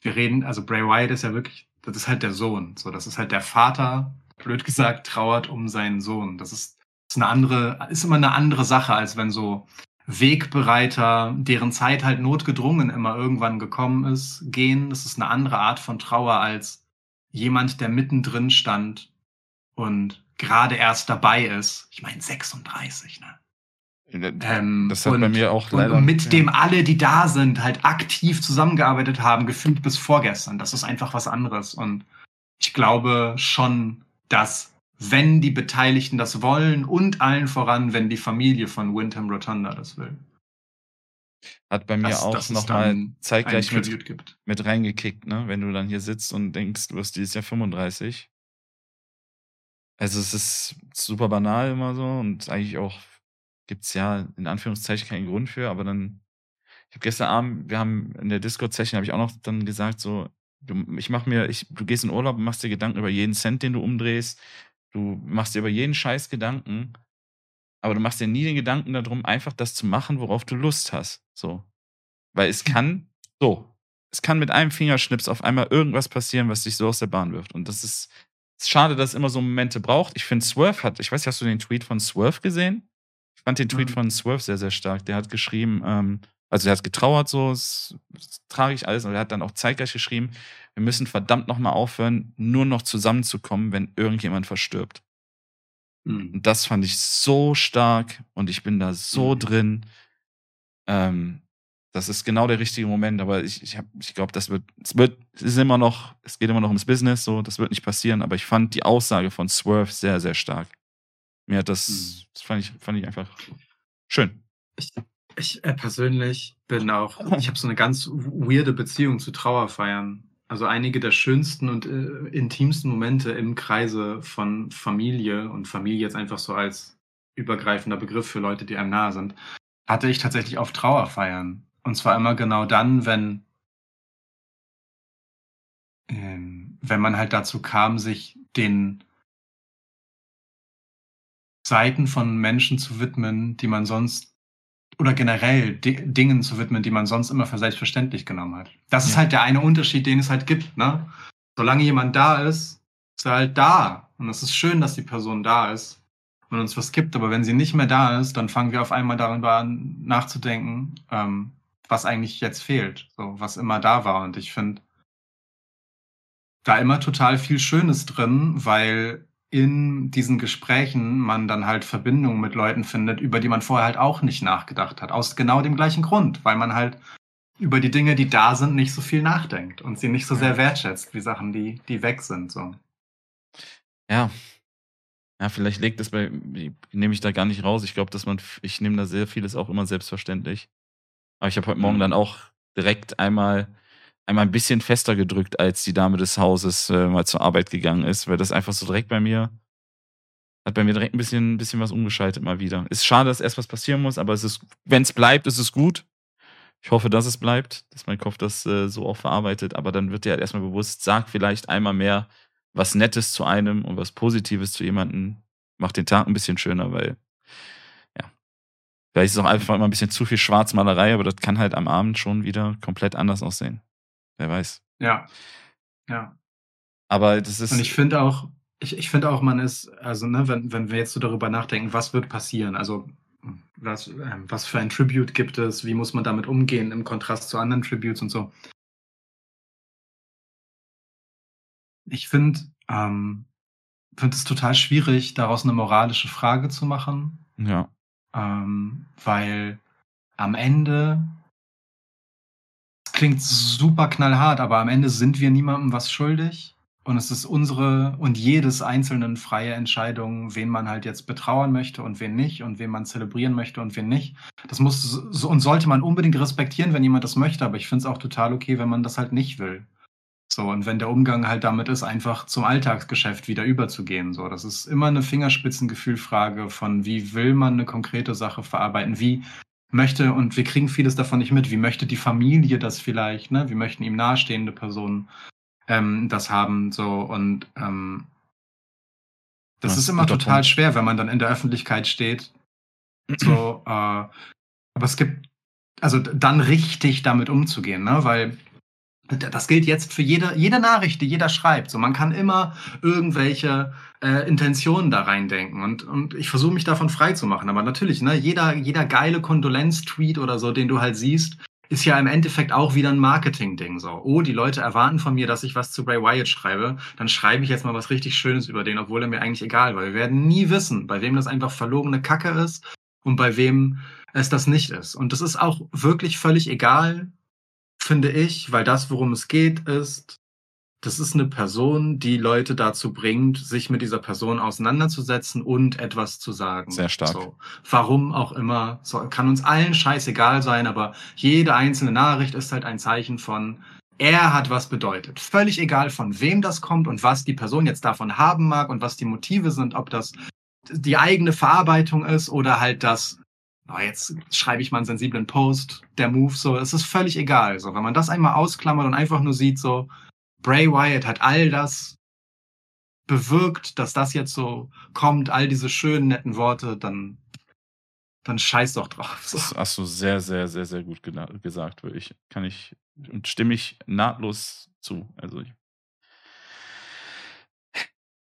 wir reden, also Bray Wyatt ist ja wirklich, das ist halt der Sohn, so, das ist halt der Vater, blöd gesagt, trauert um seinen Sohn. Das ist, ist eine andere, ist immer eine andere Sache, als wenn so Wegbereiter, deren Zeit halt notgedrungen immer irgendwann gekommen ist, gehen. Das ist eine andere Art von Trauer als jemand, der mittendrin stand und gerade erst dabei ist. Ich meine 36, ne? Ähm, Das hat und, bei mir auch leider- und mit ja. dem alle, die da sind, halt aktiv zusammengearbeitet haben, gefühlt bis vorgestern. Das ist einfach was anderes. Und ich glaube schon, dass wenn die Beteiligten das wollen und allen voran, wenn die Familie von Windham Rotunda das will, Hat bei mir dass, auch es nochmal zeitgleich mit, gibt. mit reingekickt, ne? Wenn du dann hier sitzt und denkst, du wirst dieses Jahr 35. Also es ist super banal immer so und eigentlich auch gibt's ja in Anführungszeichen keinen Grund für, aber dann ich habe gestern Abend, wir haben in der Discord-Session habe ich auch noch dann gesagt so, du, ich mach mir, ich, du gehst in Urlaub und machst dir Gedanken über jeden Cent, den du umdrehst, du machst dir über jeden Scheiß Gedanken, aber du machst dir nie den Gedanken darum, einfach das zu machen, worauf du Lust hast, so, weil es kann so, es kann mit einem Fingerschnips auf einmal irgendwas passieren, was dich so aus der Bahn wirft und das ist es ist schade, dass es immer so Momente braucht. Ich finde, Swerve hat, ich weiß nicht, hast du den Tweet von Swerve gesehen? Ich fand den Tweet Mhm. von Swerve sehr, sehr stark. Der hat geschrieben, ähm, also der hat getrauert, so, es ist tragisch alles, und er hat dann auch zeitgleich geschrieben, wir müssen verdammt nochmal aufhören, nur noch zusammenzukommen, wenn irgendjemand verstirbt. Mhm. Und das fand ich so stark und ich bin da so Mhm. drin. Ähm, das ist genau der richtige Moment, aber ich, ich, hab- ich glaube, das wird, es wird, es ist immer noch, es geht immer noch ums Business, so, das wird nicht passieren, aber ich fand die Aussage von Swerve sehr, sehr stark. Mir hat das, Mhm. das fand ich, fand ich einfach schön. Ich, ich äh, persönlich bin auch, ich habe so eine ganz weirde Beziehung zu Trauerfeiern. Also einige der schönsten und äh, intimsten Momente im Kreise von Familie und Familie jetzt einfach so als übergreifender Begriff für Leute, die einem nahe sind, hatte ich tatsächlich auf Trauerfeiern. Und zwar immer genau dann, wenn, ähm, wenn man halt dazu kam, sich den Seiten von Menschen zu widmen, die man sonst oder generell Di Dingen zu widmen, die man sonst immer für selbstverständlich genommen hat. Das ist Ja. halt der eine Unterschied, den es halt gibt. Ne? Solange jemand da ist, ist er halt da. Und es ist schön, dass die Person da ist und uns was gibt. Aber wenn sie nicht mehr da ist, dann fangen wir auf einmal darüber an, nachzudenken, ähm, was eigentlich jetzt fehlt, so was immer da war. Und ich finde da immer total viel Schönes drin, weil in diesen Gesprächen man dann halt Verbindungen mit Leuten findet, über die man vorher halt auch nicht nachgedacht hat. Aus genau dem gleichen Grund, weil man halt über die Dinge, die da sind, nicht so viel nachdenkt und sie nicht so sehr wertschätzt wie Sachen, die, die weg sind. So. Ja. Ja, vielleicht legt das bei, nehme ich da gar nicht raus. Ich glaube, dass man, ich nehme da sehr vieles auch immer selbstverständlich. Aber ich habe heute Morgen Mhm. dann auch direkt einmal, einmal ein bisschen fester gedrückt, als die Dame des Hauses äh, mal zur Arbeit gegangen ist, weil das einfach so direkt bei mir, hat bei mir direkt ein bisschen, ein bisschen was umgeschaltet mal wieder. Ist schade, dass erst was passieren muss, aber es ist, wenn es bleibt, ist es gut. Ich hoffe, dass es bleibt, dass mein Kopf das äh, so auch verarbeitet, aber dann wird dir halt erstmal bewusst, sag vielleicht einmal mehr was Nettes zu einem und was Positives zu jemandem, macht den Tag ein bisschen schöner, weil, ja, vielleicht ist es auch einfach immer ein bisschen zu viel Schwarzmalerei, aber das kann halt am Abend schon wieder komplett anders aussehen. Wer weiß. Ja. Ja. Aber das ist. Und ich finde auch, ich, ich finde auch, man ist, also ne, wenn, wenn wir jetzt so darüber nachdenken, was wird passieren, also was, ähm, was für ein Tribute gibt es, wie muss man damit umgehen im Kontrast zu anderen Tributes und so. Ich finde ähm, finde es total schwierig, daraus eine moralische Frage zu machen, Ja. ähm, weil am Ende klingt super knallhart, aber am Ende sind wir niemandem was schuldig. Und es ist unsere und jedes einzelnen freie Entscheidung, wen man halt jetzt betrauern möchte und wen nicht und wen man zelebrieren möchte und wen nicht. Das muss und sollte man unbedingt respektieren, wenn jemand das möchte, aber ich finde es auch total okay, wenn man das halt nicht will. So, und wenn der Umgang halt damit ist, einfach zum Alltagsgeschäft wieder überzugehen. So, das ist immer eine Fingerspitzengefühlfrage von, wie will man eine konkrete Sache verarbeiten, wie möchte, und wir kriegen vieles davon nicht mit, wie möchte die Familie das vielleicht, ne? Wie möchten ihm nahestehende Personen ähm, das haben, so, und ähm, das Das ist immer total Punkt. schwer, wenn man dann in der Öffentlichkeit steht. So, äh, aber es gibt, also dann richtig damit umzugehen, ne? Weil das gilt jetzt für jede, jede Nachricht, die jeder schreibt. So, man kann immer irgendwelche äh, Intentionen da reindenken und, und ich versuche mich davon frei zu machen. Aber natürlich, ne, jeder, jeder geile Kondolenz-Tweet oder so, den du halt siehst, ist ja im Endeffekt auch wieder ein Marketing-Ding. So, oh, die Leute erwarten von mir, dass ich was zu Bray Wyatt schreibe, dann schreibe ich jetzt mal was richtig Schönes über den, obwohl er mir eigentlich egal, weil wir werden nie wissen, bei wem das einfach verlogene Kacke ist und bei wem es das nicht ist. Und das ist auch wirklich völlig egal, finde ich, weil das, worum es geht, ist, das ist eine Person, die Leute dazu bringt, sich mit dieser Person auseinanderzusetzen und etwas zu sagen. Sehr stark. So, warum auch immer, so, kann uns allen scheißegal sein, aber jede einzelne Nachricht ist halt ein Zeichen von, er hat was bedeutet. Völlig egal, von wem das kommt und was die Person jetzt davon haben mag und was die Motive sind, ob das die eigene Verarbeitung ist oder halt das, oh, jetzt schreibe ich mal einen sensiblen Post, der Move, so, es ist völlig egal. So, wenn man das einmal ausklammert und einfach nur sieht, so, Bray Wyatt hat all das bewirkt, dass das jetzt so kommt, all diese schönen, netten Worte, dann, dann scheiß doch drauf. So. Das hast du sehr, sehr, sehr, sehr gut gesagt, wirklich. Kann ich und stimme ich nahtlos zu. Also ich,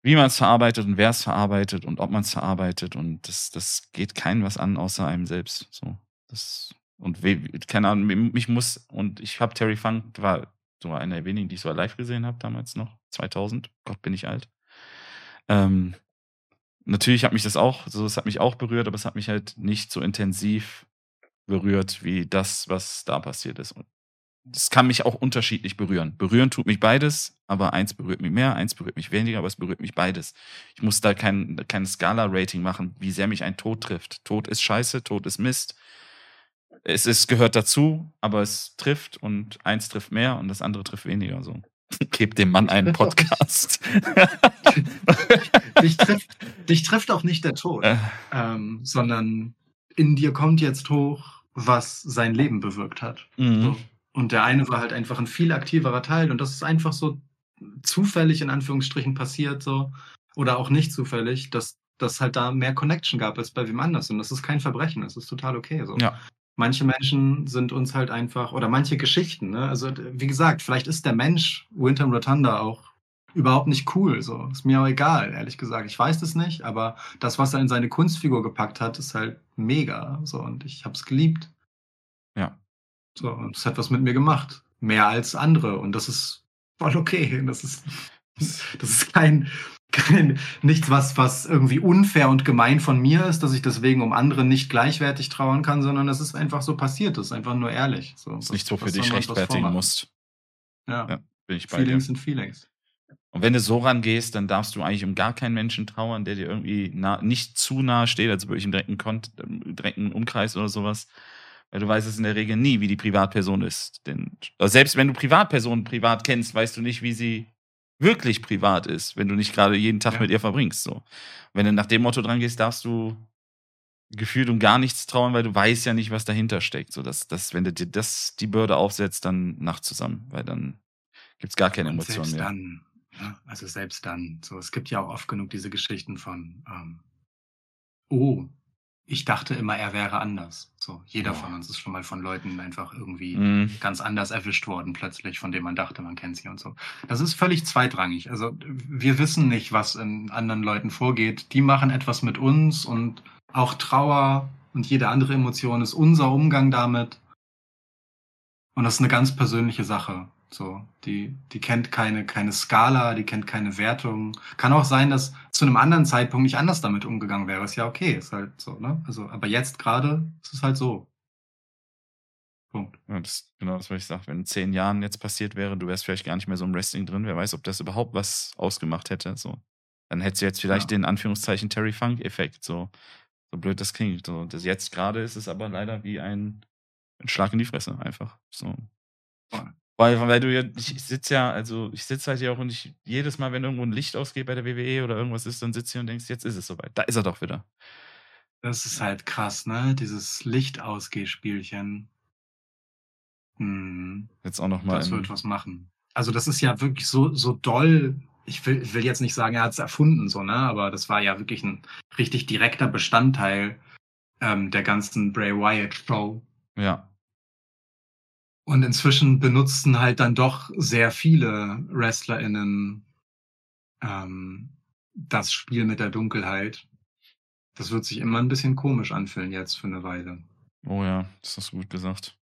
wie man es verarbeitet und wer es verarbeitet und ob man es verarbeitet und das, das geht keinem was an, außer einem selbst. So, das und we, keine Ahnung, mich muss und ich habe Terry Funk war so einer der wenigen, die ich so live gesehen habe damals noch 2000. Gott, bin ich alt. Ähm, natürlich hat mich das auch, so es hat mich auch berührt, aber es hat mich halt nicht so intensiv berührt wie das, was da passiert ist. Und das kann mich auch unterschiedlich berühren. Berühren tut mich beides, aber eins berührt mich mehr, eins berührt mich weniger, aber es berührt mich beides. Ich muss da kein, kein Skala-Rating machen, wie sehr mich ein Tod trifft. Tod ist scheiße, Tod ist Mist. Es ist, gehört dazu, aber es trifft und eins trifft mehr und das andere trifft weniger. So. [LAUGHS] Gebt dem Mann einen Podcast. dich, trifft, dich trifft auch nicht der Tod, Äh, ähm, sondern in dir kommt jetzt hoch, was sein Leben bewirkt hat. mhm. So. Und der eine war halt einfach ein viel aktiverer Teil und das ist einfach so zufällig in Anführungsstrichen passiert so oder auch nicht zufällig, dass dass halt da mehr Connection gab als bei wem anders und das ist kein Verbrechen, das ist total okay so. Ja. Manche Menschen sind uns halt einfach oder manche Geschichten, ne? Also wie gesagt, vielleicht ist der Mensch Winter Rotunda auch überhaupt nicht cool, so ist mir auch egal, ehrlich gesagt. Ich weiß das nicht, aber das, was er in seine Kunstfigur gepackt hat, ist halt mega so und ich habe es geliebt. Ja. So, und es hat was mit mir gemacht. Mehr als andere. Und das ist voll okay. Das ist, das ist kein, kein nichts, was, was irgendwie unfair und gemein von mir ist, dass ich deswegen um andere nicht gleichwertig trauern kann, sondern es ist einfach so passiert. Das ist einfach nur ehrlich. So, Das ist nicht so für dich rechtfertigen musst. Ja. Ja, Bin ich bei dir. Feelings sind Feelings. Und wenn du so rangehst, dann darfst du eigentlich um gar keinen Menschen trauern, der dir irgendwie nah, nicht zu nahe steht, also wirklich im direkten, Kont im direkten Umkreis oder sowas. Weil du weißt es in der Regel nie, wie die Privatperson ist. Denn also selbst wenn du Privatpersonen privat kennst, weißt du nicht, wie sie wirklich privat ist, wenn du nicht gerade jeden Tag Ja. mit ihr verbringst. So. Wenn du nach dem Motto dran gehst, darfst du gefühlt um gar nichts trauern, weil du weißt ja nicht, was dahinter steckt. So, dass, dass, wenn du dir das die Bürde aufsetzt, dann Nacht zusammen, weil dann gibt's gar keine Emotionen selbst mehr. dann, ne? also selbst dann, so, es gibt ja auch oft genug diese Geschichten von, ähm, oh, ich dachte immer, er wäre anders. So, jeder Ja. von uns ist schon mal von Leuten einfach irgendwie Mhm. ganz anders erwischt worden, plötzlich, von dem man dachte, man kennt sie und so. Das ist völlig zweitrangig. Also wir wissen nicht, was in anderen Leuten vorgeht. Die machen etwas mit uns und auch Trauer und jede andere Emotion ist unser Umgang damit. Und das ist eine ganz persönliche Sache. So, die, die kennt keine, keine Skala, die kennt keine Wertung. Kann auch sein, dass zu einem anderen Zeitpunkt nicht anders damit umgegangen wäre. Ist ja okay, ist halt so, ne? Also, aber jetzt gerade ist es halt so. Punkt. Ja, das, genau das, was ich sage. Wenn in zehn Jahren jetzt passiert wäre, du wärst vielleicht gar nicht mehr so im Wrestling drin, wer weiß, ob das überhaupt was ausgemacht hätte. So. Dann hättest du jetzt vielleicht Ja. den Anführungszeichen Terry Funk-Effekt. So. so blöd das klingt. So. Das jetzt gerade ist es aber leider wie ein, ein Schlag in die Fresse, einfach. So. Voll. Weil, weil du ja, ich, sitze ja, also ich sitze halt hier auch und ich, jedes Mal, wenn irgendwo ein Licht ausgeht bei der WWE oder irgendwas ist, dann sitze ich hier und denkst, jetzt ist es soweit. Da ist er doch wieder. Das ist halt krass, ne? Dieses Lichtausgehspielchen. Hm, Jetzt auch nochmal. das wird was machen. Also das ist ja wirklich so, so doll. Ich will, ich will jetzt nicht sagen, er hat es erfunden, so, ne? Aber das war ja wirklich ein richtig direkter Bestandteil ähm, der ganzen Bray Wyatt Show. Ja. Und inzwischen benutzen halt dann doch sehr viele WrestlerInnen ähm, das Spiel mit der Dunkelheit. Das wird sich immer ein bisschen komisch anfühlen jetzt für eine Weile. Oh ja, das hast du gut gesagt.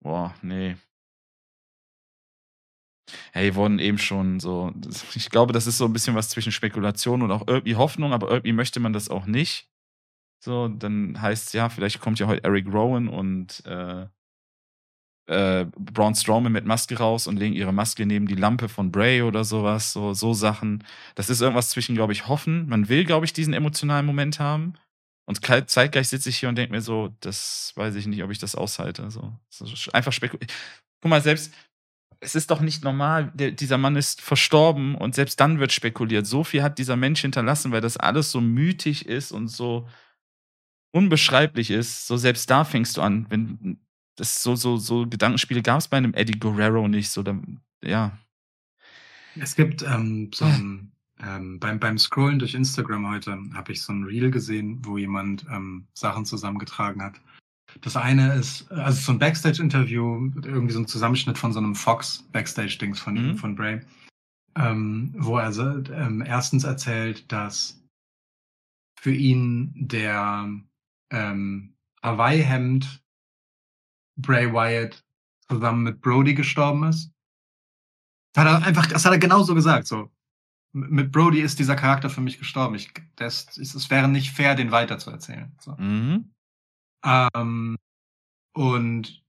Boah, nee. Hey, wurden eben schon so. [LAUGHS] Ich glaube, das ist so ein bisschen was zwischen Spekulation und auch irgendwie Hoffnung, aber irgendwie möchte man das auch nicht. So, dann heißt ja, vielleicht kommt ja heute Eric Rowan und äh, äh, Braun Strowman mit Maske raus und legen ihre Maske neben die Lampe von Bray oder sowas, so, so Sachen. Das ist irgendwas zwischen, glaube ich, Hoffen. Man will, glaube ich, diesen emotionalen Moment haben. Und zeitgleich sitze ich hier und denke mir so, das weiß ich nicht, ob ich das aushalte. So, sch- einfach spekulieren. Guck mal, selbst, es ist doch nicht normal, der, dieser Mann ist verstorben und selbst dann wird spekuliert. So viel hat dieser Mensch hinterlassen, weil das alles so mythisch ist und so unbeschreiblich ist. So selbst da fängst du an, wenn das so, so, so Gedankenspiele gab es bei einem Eddie Guerrero nicht. So, dann, ja. Es gibt ähm, so ein, ähm, beim, beim Scrollen durch Instagram heute habe ich so ein Reel gesehen, wo jemand ähm, Sachen zusammengetragen hat. Das eine ist, also so ein Backstage-Interview, irgendwie so ein Zusammenschnitt von so einem Fox-Backstage-Dings von, Mhm. von Bray, ähm, wo er ähm, erstens erzählt, dass für ihn der ähm, Hawaii-Hemd Bray Wyatt zusammen mit Brody gestorben ist. Das hat er einfach, das hat er genauso gesagt, so. Mit Brody ist dieser Charakter für mich gestorben. Ich, das, es, es wäre nicht fair, den weiterzuerzählen. So. Mhm. Ähm, und,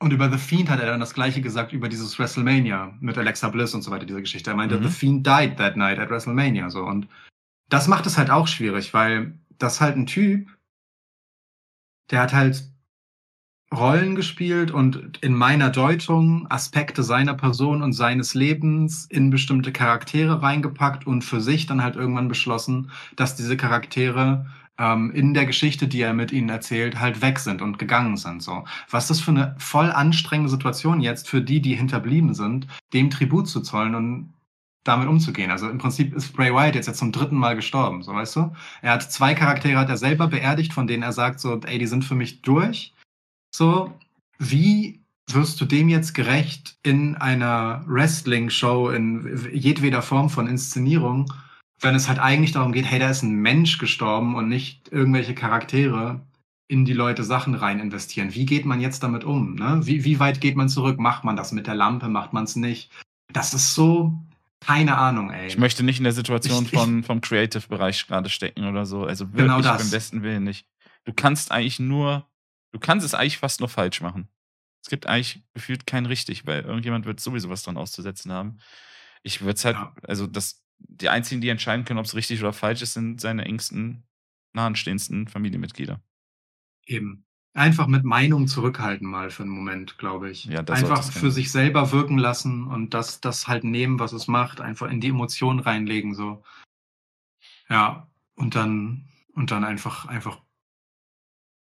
und über The Fiend hat er dann das gleiche gesagt über dieses WrestleMania mit Alexa Bliss und so weiter, diese Geschichte. Er meinte, Mhm. The Fiend died that night at WrestleMania. So. Und das macht es halt auch schwierig, weil das halt ein Typ, der hat halt Rollen gespielt und in meiner Deutung Aspekte seiner Person und seines Lebens in bestimmte Charaktere reingepackt und für sich dann halt irgendwann beschlossen, dass diese Charaktere ähm, in der Geschichte, die er mit ihnen erzählt, halt weg sind und gegangen sind. So, was das für eine voll anstrengende Situation jetzt für die, die hinterblieben sind, dem Tribut zu zollen und damit umzugehen. Also im Prinzip ist Bray Wyatt jetzt ja zum dritten Mal gestorben, so weißt du? Er hat zwei Charaktere, hat er selber beerdigt, von denen er sagt so, ey, die sind für mich durch. So, wie wirst du dem jetzt gerecht in einer Wrestling-Show, in jedweder Form von Inszenierung, wenn es halt eigentlich darum geht, hey, da ist ein Mensch gestorben und nicht irgendwelche Charaktere in die Leute Sachen rein investieren. Wie geht man jetzt damit um? Ne? Wie, wie weit geht man zurück? Macht man das mit der Lampe? Macht man es nicht? Das ist so, keine Ahnung, ey. Ich möchte nicht in der Situation Ich- ich- von, vom Creative-Bereich gerade stecken oder so. Also wirklich Genau das. beim besten Willen nicht. Du kannst eigentlich nur, du kannst es eigentlich fast nur falsch machen. Es gibt eigentlich gefühlt kein richtig, weil irgendjemand wird sowieso was dran auszusetzen haben. Ich würde es halt, Ja. also das, die einzigen, die entscheiden können, ob es richtig oder falsch ist, sind seine engsten, nahenstehendsten Familienmitglieder. Eben. Einfach mit Meinung zurückhalten mal für einen Moment, glaube ich. Ja, das einfach für sein. sich selber wirken lassen und das, das halt nehmen, was es macht, einfach in die Emotionen reinlegen, so. Ja. Und dann, und dann einfach, einfach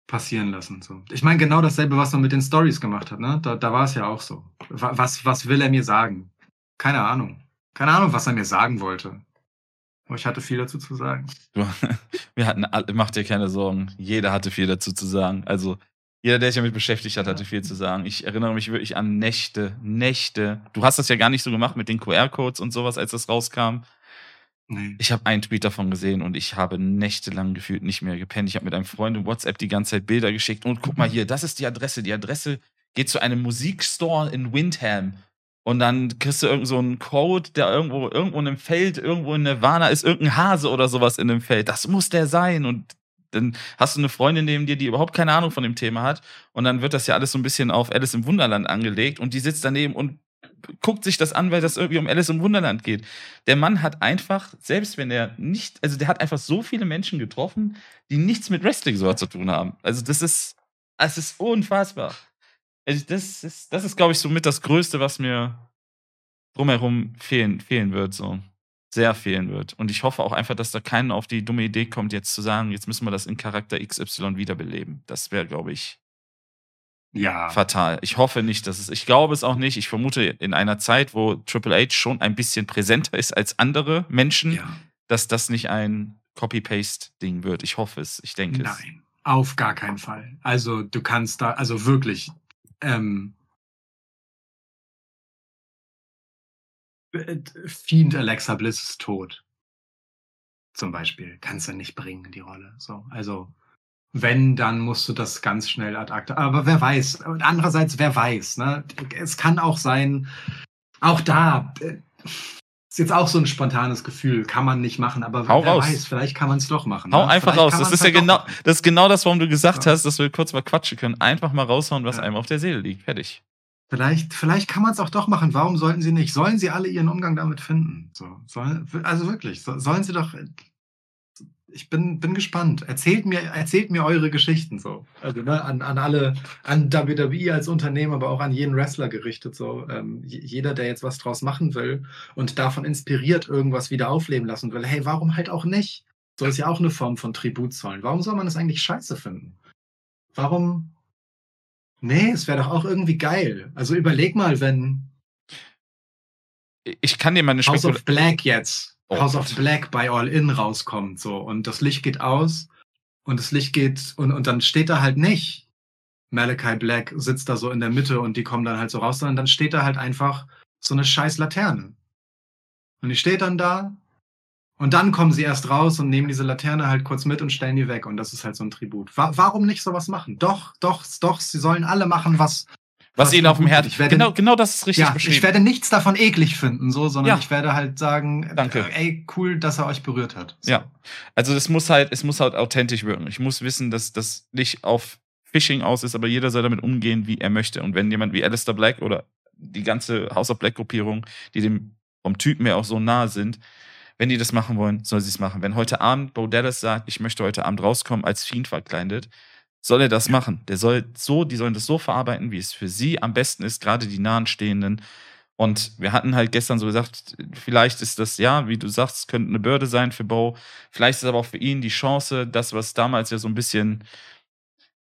passieren lassen, so. Ich meine, genau dasselbe, was er mit den Stories gemacht hat, ne? Da, da war es ja auch so. Wa- Was, was will er mir sagen? Keine Ahnung. Keine Ahnung, was er mir sagen wollte. Aber ich hatte viel dazu zu sagen. [LAUGHS] Wir hatten, alle- mach dir keine Sorgen. Jeder hatte viel dazu zu sagen. Also, jeder, der sich damit beschäftigt hat, hatte viel zu sagen. Ich erinnere mich wirklich an Nächte, Nächte. Du hast das ja gar nicht so gemacht mit den QR-Codes und sowas, als das rauskam. Nee. Ich habe einen Tweet davon gesehen und ich habe nächtelang gefühlt nicht mehr gepennt. Ich habe mit einem Freund in WhatsApp die ganze Zeit Bilder geschickt und guck mal hier, das ist die Adresse. Die Adresse geht zu einem Musikstore in Windham. Und dann kriegst du irgend so einen Code, der irgendwo, irgendwo in einem Feld, irgendwo in Nirvana ist irgendein Hase oder sowas in dem Feld. Das muss der sein. Und dann hast du eine Freundin neben dir, die überhaupt keine Ahnung von dem Thema hat. Und dann wird das ja alles so ein bisschen auf Alice im Wunderland angelegt und die sitzt daneben und guckt sich das an, weil das irgendwie um Alice im Wunderland geht. Der Mann hat einfach, selbst wenn er nicht, also der hat einfach so viele Menschen getroffen, die nichts mit Wrestling so zu tun haben. Also das ist, es ist unfassbar. Also das ist, das ist, glaube ich, so mit das Größte, was mir drumherum fehlen, fehlen wird, so. Sehr fehlen wird. Und ich hoffe auch einfach, dass da keiner auf die dumme Idee kommt, jetzt zu sagen, jetzt müssen wir das in Charakter XY wiederbeleben. Das wäre, glaube ich, Ja. fatal. Ich hoffe nicht, dass es, ich glaube es auch nicht. Ich vermute in einer Zeit, wo Triple H schon ein bisschen präsenter ist als andere Menschen, ja. dass das nicht ein Copy-Paste-Ding wird. Ich hoffe es. Ich denke es. Nein, auf gar keinen Fall. Also du kannst da, also wirklich, ähm, äh, Fiend Alexa Bliss ist tot. Zum Beispiel. Kannst du nicht bringen, die Rolle. So, also, wenn, dann musst du das ganz schnell ad acta. Aber wer weiß. Und Andererseits, wer weiß, ne? Es kann auch sein, auch da, äh, ist jetzt auch so ein spontanes Gefühl, kann man nicht machen, aber Hau wer raus. weiß, vielleicht kann man es doch machen. Hau ne? einfach Vielleicht raus. Das ist ja halt genau, das ist genau das, warum du gesagt Ja. hast, dass wir kurz mal quatschen können. Einfach mal raushauen, was Ja. einem auf der Seele liegt. Fertig. Vielleicht, vielleicht kann man es auch doch machen. Warum sollten sie nicht? Sollen sie alle ihren Umgang damit finden? So, sollen, also wirklich, so, sollen sie doch. Ich bin, bin gespannt. Erzählt mir, erzählt mir eure Geschichten so. Also ne, an, an alle, an WWE als Unternehmen, aber auch an jeden Wrestler gerichtet. So ähm, jeder, der jetzt was draus machen will und davon inspiriert irgendwas wieder aufleben lassen will. Hey, warum halt auch nicht? So ist ja auch eine Form von Tribut zollen. Warum soll man das eigentlich scheiße finden? Warum? Nee, es wäre doch auch irgendwie geil. Also überleg mal, wenn Ich kann dir mal eine House of Black jetzt, Oh House Gott. of Black bei All In rauskommt, so, und das Licht geht aus und das Licht geht, und, und dann steht da halt nicht, Malachi Black sitzt da so in der Mitte und die kommen dann halt so raus, sondern dann steht da halt einfach so eine scheiß Laterne. Und die steht dann da und dann kommen sie erst raus und nehmen diese Laterne halt kurz mit und stellen die weg und das ist halt so ein Tribut. Wa warum nicht sowas machen? Doch, doch, doch, sie sollen alle machen, was, was ihnen auf dem Herzen. Ich werde- Genau, genau das ist richtig ja, beschrieben. ich werde nichts davon eklig finden, so, sondern Ja. ich werde halt sagen, Danke. äh, ey, cool, dass er euch berührt hat. So. Ja. Also es muss halt, es muss halt authentisch wirken. Ich muss wissen, dass das nicht auf Phishing aus ist, aber jeder soll damit umgehen, wie er möchte. Und wenn jemand wie Alistair Black oder die ganze House of Black Gruppierung, die dem vom Typen her auch so nahe sind, wenn die das machen wollen, soll sie es machen. Wenn heute Abend Bo Dallas sagt, ich möchte heute Abend rauskommen als Fiend verkleidet, soll er das machen. Der soll so, die sollen das so verarbeiten, wie es für sie am besten ist, gerade die Nahenstehenden. Und wir hatten halt gestern so gesagt, vielleicht ist das, ja, wie du sagst, könnte eine Bürde sein für Bo. Vielleicht ist aber auch für ihn die Chance, das, was damals ja so ein bisschen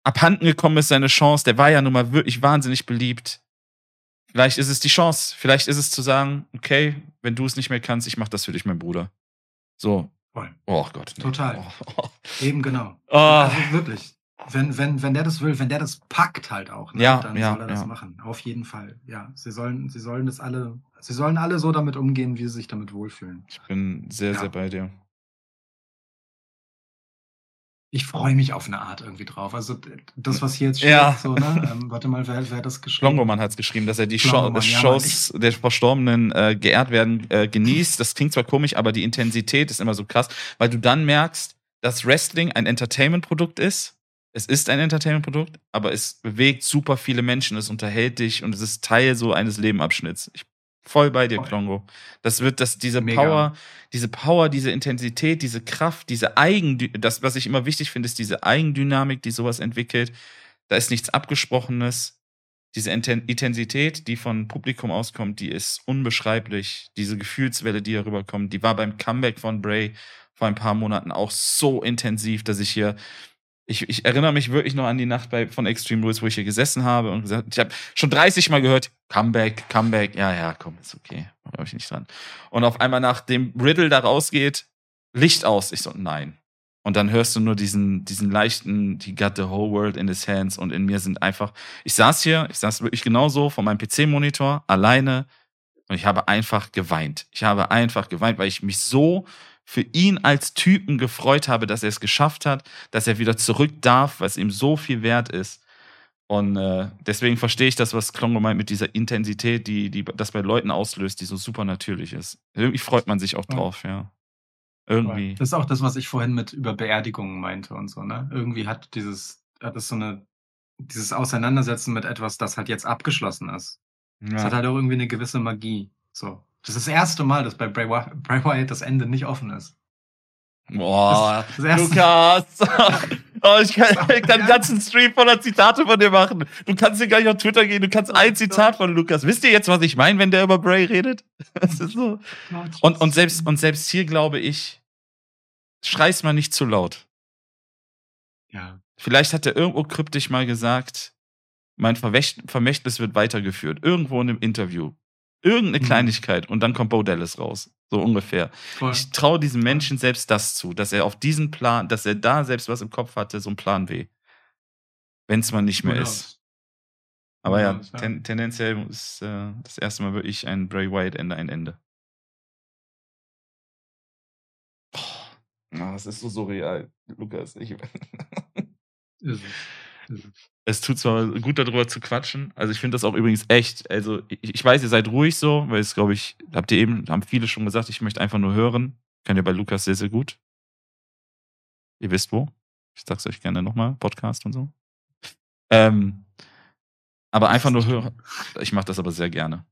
abhanden gekommen ist, seine Chance. Der war ja nun mal wirklich wahnsinnig beliebt. Vielleicht ist es die Chance. Vielleicht ist es zu sagen, okay, wenn du es nicht mehr kannst, ich mach das für dich, mein Bruder. So. Voll. Oh Gott. nee. Total. Oh, oh. Eben genau. Oh. Also wirklich. Wenn, wenn, wenn der das will, wenn der das packt halt auch, ne, Ja, dann ja, soll er das ja. machen. Auf jeden Fall. Ja. Sie sollen, sie sollen das alle, sie sollen alle so damit umgehen, wie sie sich damit wohlfühlen. Ich bin sehr, Ja. sehr bei dir. Ich freue mich auf eine Art irgendwie drauf. Also das, was hier jetzt Ja. so, ne? Ähm, warte mal, wer, wer hat das geschrieben? Longoman hat es geschrieben, dass er die Show, Shows der Verstorbenen äh, geehrt werden äh, genießt. Das klingt zwar komisch, aber die Intensität ist immer so krass, weil du dann merkst, dass Wrestling ein Entertainment-Produkt ist. Es ist ein Entertainment-Produkt, aber es bewegt super viele Menschen, es unterhält dich und es ist Teil so eines Lebenabschnitts. Ich voll bei dir, Voll. Klongo. Das wird, das, diese Mega. Power, diese Power, diese Intensität, diese Kraft, diese Eigendü das, was ich immer wichtig finde, ist diese Eigendynamik, die sowas entwickelt. Da ist nichts Abgesprochenes. Diese Inten- Intensität, die von Publikum auskommt, die ist unbeschreiblich. Diese Gefühlswelle, die darüber kommt, die war beim Comeback von Bray vor ein paar Monaten auch so intensiv, dass ich hier ich, ich erinnere mich wirklich noch an die Nacht bei, von Extreme Rules, wo ich hier gesessen habe und gesagt, ich habe schon 30 Mal gehört, Comeback, Comeback, ja, ja, komm, ist okay, glaube ich nicht dran. Und auf einmal, nachdem Riddle da rausgeht, Licht aus. Ich so, nein. Und dann hörst du nur diesen, diesen leichten, he got the whole world in his hands und in mir sind einfach, ich saß hier, ich saß wirklich genauso vor meinem PC-Monitor, alleine und ich habe einfach geweint. Ich habe einfach geweint, weil ich mich so für ihn als Typen gefreut habe, dass er es geschafft hat, dass er wieder zurück darf, was ihm so viel wert ist. Und äh, deswegen verstehe ich das, was Klongo meint mit dieser Intensität, die, die das bei Leuten auslöst, die so super natürlich ist. Irgendwie freut man sich auch drauf, ja. Irgendwie. Das ist auch das, was ich vorhin mit über Beerdigungen meinte und so, ne? Irgendwie hat dieses, hat es so eine, dieses Auseinandersetzen mit etwas, das halt jetzt abgeschlossen ist. Das hat Ja. halt auch irgendwie eine gewisse Magie. So. Das ist das erste Mal, dass bei Bray Bray Wyatt das Ende nicht offen ist. Boah, Das- das Lukas. [LAUGHS] Oh, ich kann, [LAUGHS] ich kann einen ganzen Stream voller Zitate von dir machen. Du kannst dir gleich auf Twitter gehen, du kannst ein Zitat von Lukas. Wisst ihr jetzt, was ich meine, wenn der über Bray redet? [LAUGHS] Das ist so. Und, und, selbst, und selbst hier glaube ich, schrei's mal nicht zu laut. Ja. Vielleicht hat er irgendwo kryptisch mal gesagt, mein Vermächtnis wird weitergeführt. Irgendwo in einem Interview. Irgendeine Mhm. Kleinigkeit. Und dann kommt Bo Dallas raus. So ungefähr. Voll. Ich traue diesem Menschen selbst das zu, dass er auf diesen Plan, dass er da selbst was im Kopf hatte, so ein Plan B. Wenn es mal nicht mehr ist. Aber ja, ten, tendenziell ist äh, das erste Mal wirklich ein Bray Wyatt Ende ein Ende. Oh, das ist so surreal, Lukas. Ich, [LAUGHS] Ist es. Es. tut zwar gut darüber zu quatschen. Also ich finde das auch übrigens echt. Also ich, ich weiß, ihr seid ruhig so, weil es glaube ich, habt ihr eben, haben viele schon gesagt, ich möchte einfach nur hören. Könnt ihr bei Lukas sehr, sehr gut. Ihr wisst wo. Ich sag's euch gerne nochmal, Podcast und so. Ähm, aber einfach nur hören. Ich mache das aber sehr gerne.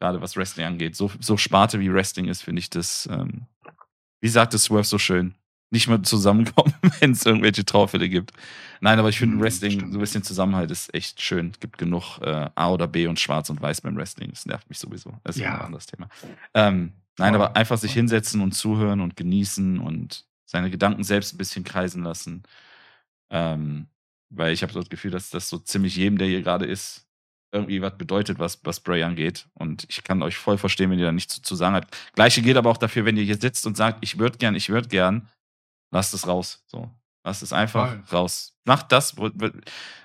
Gerade was Wrestling angeht. So, so Sparte wie Wrestling ist, finde ich das, ähm, wie sagt es Swerve so schön, nicht mehr zusammenkommen, [LAUGHS] wenn es irgendwelche Trauerfälle gibt. Nein, aber ich finde Hm, Wrestling, stimmt. so ein bisschen Zusammenhalt ist echt schön. Es gibt genug äh, A oder B und Schwarz und Weiß beim Wrestling. Das nervt mich sowieso. Das ist Ja. ein anderes Thema. Ähm, nein, aber einfach sich hinsetzen und zuhören und genießen und seine Gedanken selbst ein bisschen kreisen lassen. Ähm, weil ich habe so das Gefühl, dass das so ziemlich jedem, der hier gerade ist, irgendwie was bedeutet, was, was Bray angeht. Und ich kann euch voll verstehen, wenn ihr da nichts zu, zu sagen habt. Gleiche gilt aber auch dafür, wenn ihr hier sitzt und sagt, ich würde gern, ich würde gern, lasst es raus. So. Lasst es einfach Voll. raus. Macht das,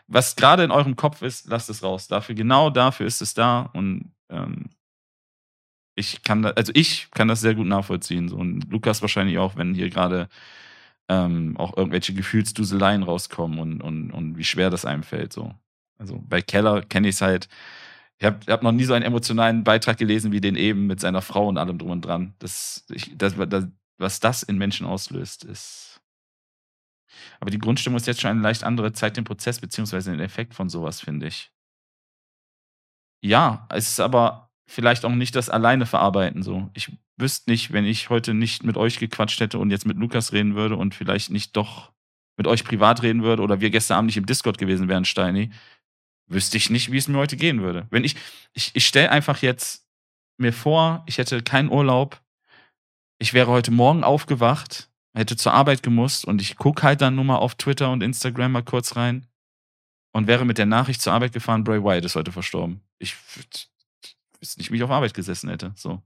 was gerade in eurem Kopf ist, lasst es raus. Dafür, genau dafür ist es da. Und ähm, ich kann da, also ich kann das sehr gut nachvollziehen. So. Und Lukas wahrscheinlich auch, wenn hier gerade ähm, auch irgendwelche Gefühlsduseleien rauskommen und, und, und wie schwer das einem fällt. So. Also bei Keller kenne ich es halt. Ich habe hab noch nie so einen emotionalen Beitrag gelesen wie den eben mit seiner Frau und allem drum und dran. Das, ich, das, das, was das in Menschen auslöst, ist. Aber die Grundstimmung ist jetzt schon eine leicht andere. Zeigt den Prozess beziehungsweise den Effekt von sowas, finde ich. Ja, es ist aber vielleicht auch nicht das alleine verarbeiten so. Ich wüsste nicht, wenn ich heute nicht mit euch gequatscht hätte und jetzt mit Lukas reden würde und vielleicht nicht doch mit euch privat reden würde oder wir gestern Abend nicht im Discord gewesen wären, Steini, wüsste ich nicht, wie es mir heute gehen würde. Wenn ich, ich, ich stelle einfach jetzt mir vor, ich hätte keinen Urlaub, ich wäre heute Morgen aufgewacht, hätte zur Arbeit gemusst und ich gucke halt dann nur mal auf Twitter und Instagram mal kurz rein und wäre mit der Nachricht zur Arbeit gefahren, Bray Wyatt ist heute verstorben. Ich wüs- wüsste nicht, wie ich auf Arbeit gesessen hätte. So.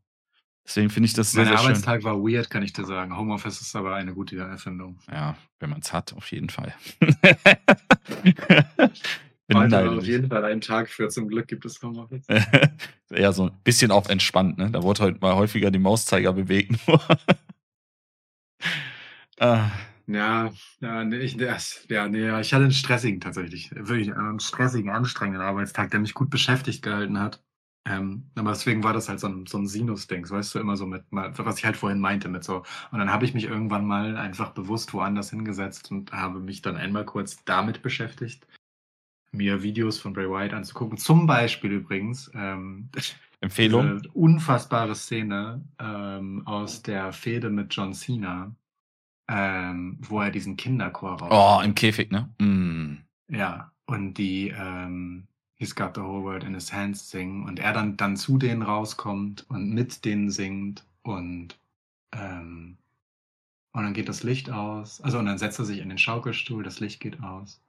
Deswegen finde ich das sehr, Mein sehr schön. Arbeitstag war weird, kann ich dir sagen. Homeoffice ist aber eine gute Erfindung. Ja, wenn man es hat, auf jeden Fall. [LAUGHS] Heute auf jeden Fall ein Tag für zum Glück gibt es Homeoffice. [LAUGHS] Eher so ein bisschen auf entspannt, ne? Da wurde heute mal häufiger die Mauszeiger bewegt. [LAUGHS] ah, Ja, ja, nee, ich, das, ja, nee, ja, ich hatte einen stressigen tatsächlich, wirklich einen stressigen, anstrengenden Arbeitstag, der mich gut beschäftigt gehalten hat. Ähm, aber deswegen war das halt so ein, so ein Sinus-Ding, weißt du, immer so mit, was ich halt vorhin meinte, mit so. Und dann habe ich mich irgendwann mal einfach bewusst woanders hingesetzt und habe mich dann einmal kurz damit beschäftigt, mir Videos von Bray Wyatt anzugucken. Zum Beispiel übrigens, ähm, [LAUGHS] Empfehlung? diese unfassbare Szene ähm, aus der Fehde mit John Cena, ähm, wo er diesen Kinderchor raus. Oh, im Käfig, ne? Mm. Ja, und die ähm, He's Got the Whole World in His Hands singen und er dann, dann zu denen rauskommt und mit denen singt und ähm, und dann geht das Licht aus. Also und dann setzt er sich in den Schaukelstuhl, das Licht geht aus.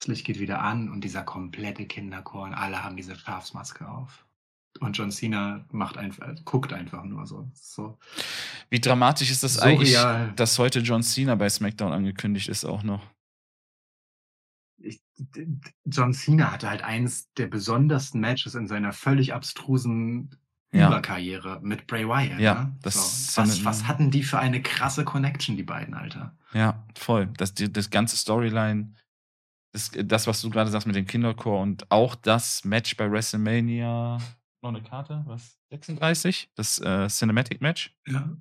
Das Licht geht wieder an und dieser komplette Kinderchor und alle haben diese Schafsmaske auf. und John Cena macht einfach, guckt einfach nur so. so. Wie dramatisch ist das So eigentlich, real. dass heute John Cena bei SmackDown angekündigt ist auch noch? Ich, John Cena hatte halt eins der besondersten Matches in seiner völlig abstrusen Ja. Überkarriere mit Bray Wyatt. Ja, ne? das so. was, was hatten die für eine krasse Connection, die beiden, Alter? Ja, voll. Das, die, das ganze Storyline, das, das, was du gerade sagst mit dem Kinderchor und auch das Match bei WrestleMania, noch eine Karte, was? 36? Das äh, Cinematic Match? Ja.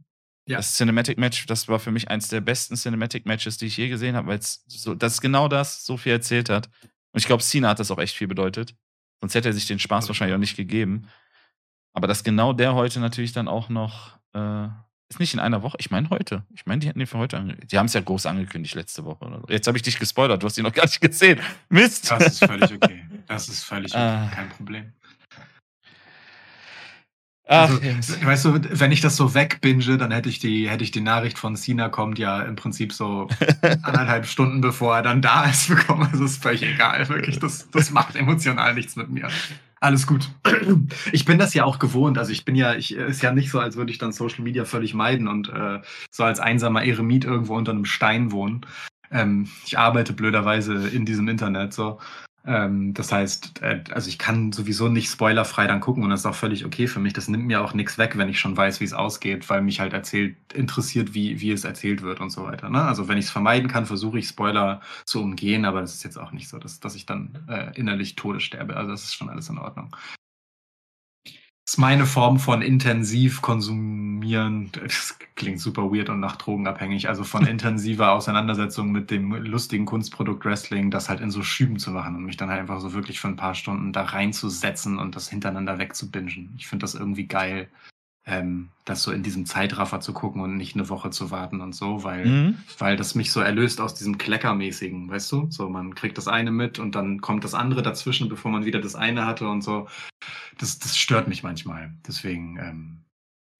Ja. Das Cinematic Match, das war für mich eins der besten Cinematic Matches, die ich je gesehen habe, weil es so, das ist genau das so viel erzählt hat. Und ich glaube, Cena hat das auch echt viel bedeutet. Sonst hätte er sich den Spaß wahrscheinlich auch nicht gegeben. Aber dass genau der heute natürlich dann auch noch, äh, ist nicht in einer Woche, ich meine heute. Ich meine, die hätten den für heute angekündigt. Die haben es ja groß angekündigt letzte Woche. Oder so. Jetzt habe ich dich gespoilert, du hast ihn noch gar nicht gesehen. Mist! Das ist völlig okay. Das ist völlig okay. Ah. Kein Problem. Ach, Also, weißt du, wenn ich das so wegbinge, dann hätte ich die, hätte ich die Nachricht von Cena kommt ja im Prinzip so [LAUGHS] anderthalb Stunden bevor er dann da ist bekommen. Also ist völlig egal, wirklich. Das, das macht emotional nichts mit mir. Alles gut. [CLEARS THROAT] Ich bin das ja auch gewohnt. Also ich bin ja, ich ist ja nicht so, als würde ich dann Social Media völlig meiden und äh, so als einsamer Eremit irgendwo unter einem Stein wohnen. Ähm, ich arbeite blöderweise in diesem Internet so. Ähm, das heißt, äh, also ich kann sowieso nicht spoilerfrei dann gucken und das ist auch völlig okay für mich. Das nimmt mir auch nichts weg, wenn ich schon weiß, wie es ausgeht, weil mich halt erzählt, interessiert, wie, wie es erzählt wird und so weiter. Ne? Also wenn ich es vermeiden kann, versuche ich Spoiler zu umgehen, aber das ist jetzt auch nicht so, dass, dass ich dann äh, innerlich Tode sterbe. Also das ist schon alles in Ordnung. Das ist meine Form von intensiv konsumieren. Das klingt super weird und nach drogenabhängig. Also von [LAUGHS] intensiver Auseinandersetzung mit dem lustigen Kunstprodukt Wrestling, das halt in so Schüben zu machen und mich dann halt einfach so wirklich für ein paar Stunden da reinzusetzen und das hintereinander wegzubingen. Ich finde das irgendwie geil, ähm, das so in diesem Zeitraffer zu gucken und nicht eine Woche zu warten und so, weil Mhm. weil das mich so erlöst aus diesem Kleckermäßigen, weißt du? So, man kriegt das eine mit und dann kommt das andere dazwischen, bevor man wieder das eine hatte und so. Das, das stört mich manchmal. Deswegen, ähm,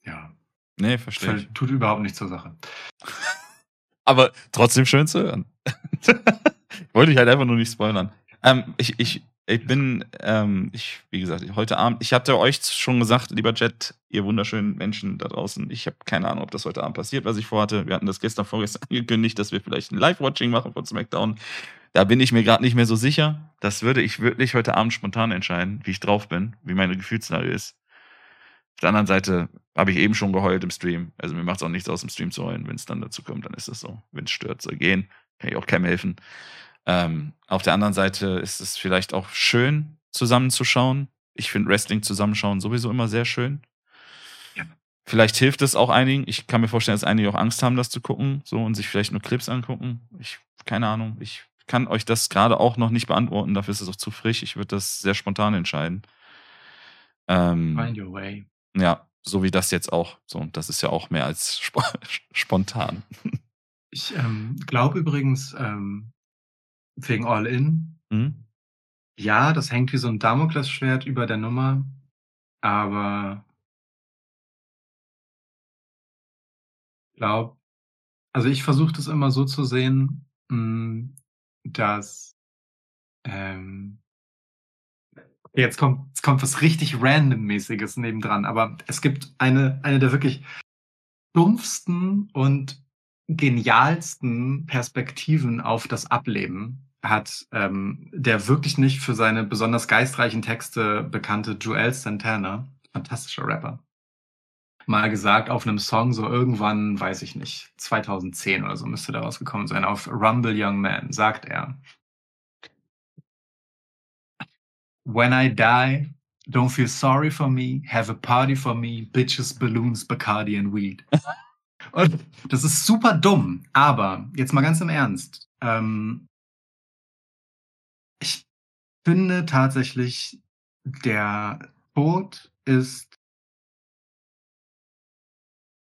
ja, Nee, verstehe ich. fällt- tut überhaupt nichts zur Sache. [LAUGHS] Aber trotzdem schön zu hören. [LAUGHS] Wollte ich halt einfach nur nicht spoilern. Ähm, ich, ich, ich bin, ähm, ich, wie gesagt, heute Abend, ich hatte euch schon gesagt, lieber Jet, ihr wunderschönen Menschen da draußen, ich habe keine Ahnung, ob das heute Abend passiert, was ich vorhatte. Wir hatten das gestern, vorgestern [LAUGHS] angekündigt, dass wir vielleicht ein Live-Watching machen von SmackDown. Da bin ich mir gerade nicht mehr so sicher. Das würde ich wirklich heute Abend spontan entscheiden, wie ich drauf bin, wie meine Gefühlslage ist. Auf der anderen Seite habe ich eben schon geheult im Stream. Also mir macht es auch nichts aus, im Stream zu heulen. Wenn es dann dazu kommt, dann ist es so. Wenn es stört, soll gehen. Kann ich auch keinem helfen. Ähm, auf der anderen Seite ist es vielleicht auch schön, zusammenzuschauen. Ich finde Wrestling zusammenschauen sowieso immer sehr schön. Ja. Vielleicht hilft es auch einigen. Ich kann mir vorstellen, dass einige auch Angst haben, das zu gucken, so und sich vielleicht nur Clips angucken. Ich, keine Ahnung. Ich kann euch das gerade auch noch nicht beantworten. Dafür ist es auch zu frisch. Ich würde das sehr spontan entscheiden. Ähm, Find your way. ja, so wie das jetzt auch. So, und das ist ja auch mehr als [LAUGHS] sp spontan. Ich ähm, glaube übrigens, ähm, wegen All In, Hm? ja, das hängt wie so ein Damoklesschwert über der Nummer, aber glaub, also ich versuche das immer so zu sehen, mh, dass ähm, jetzt kommt, jetzt kommt was richtig randommäßiges nebendran, aber es gibt eine, eine der wirklich dumpfsten und genialsten Perspektiven auf das Ableben hat ähm, der wirklich nicht für seine besonders geistreichen Texte bekannte Joel Santana, fantastischer Rapper, mal gesagt auf einem Song so irgendwann, weiß ich nicht, 2010 oder so müsste da rausgekommen sein, auf Rumble Young Man, sagt er. When I die, don't feel sorry for me, have a party for me, bitches, balloons, Bacardi and weed. [LAUGHS] Und das ist super dumm, aber jetzt mal ganz im Ernst. Ähm, finde tatsächlich, der Tod ist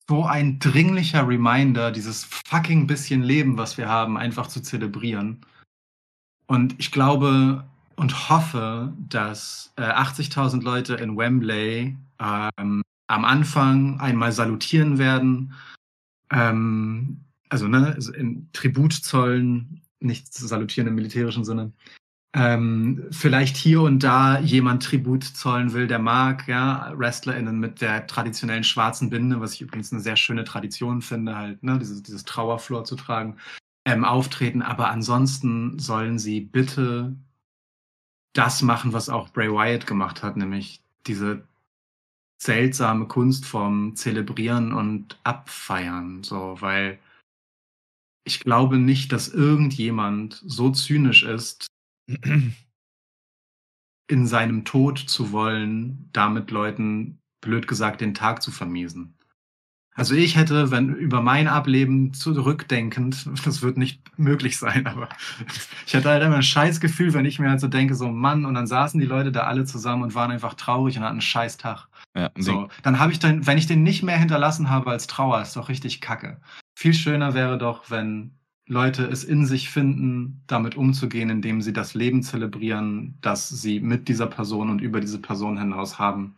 so ein dringlicher Reminder, dieses fucking bisschen Leben, was wir haben, einfach zu zelebrieren. Und ich glaube und hoffe, dass äh, 80.000 Leute in Wembley ähm, am Anfang einmal salutieren werden, ähm, also ne, in Tribut zollen, nicht salutieren im militärischen Sinne, ähm, vielleicht hier und da jemand Tribut zollen will, der mag, ja, WrestlerInnen mit der traditionellen schwarzen Binde, was ich übrigens eine sehr schöne Tradition finde, halt, ne, dieses, dieses Trauerflor zu tragen, ähm, auftreten. Aber ansonsten sollen sie bitte das machen, was auch Bray Wyatt gemacht hat, nämlich diese seltsame Kunstform zelebrieren und abfeiern, so, weil ich glaube nicht, dass irgendjemand so zynisch ist, in seinem Tod zu wollen, damit Leuten, blöd gesagt, den Tag zu vermiesen. Also ich hätte, wenn über mein Ableben zurückdenkend, [LAUGHS] das wird nicht möglich sein, aber [LAUGHS] ich hätte halt immer ein scheiß Gefühl, wenn ich mir halt so denke, so Mann, und dann saßen die Leute da alle zusammen und waren einfach traurig und hatten einen scheiß Tag. Ja, So, dann habe ich dann, wenn ich den nicht mehr hinterlassen habe als Trauer, ist doch richtig kacke. Viel schöner wäre doch, wenn Leute es in sich finden, damit umzugehen, indem sie das Leben zelebrieren, das sie mit dieser Person und über diese Person hinaus haben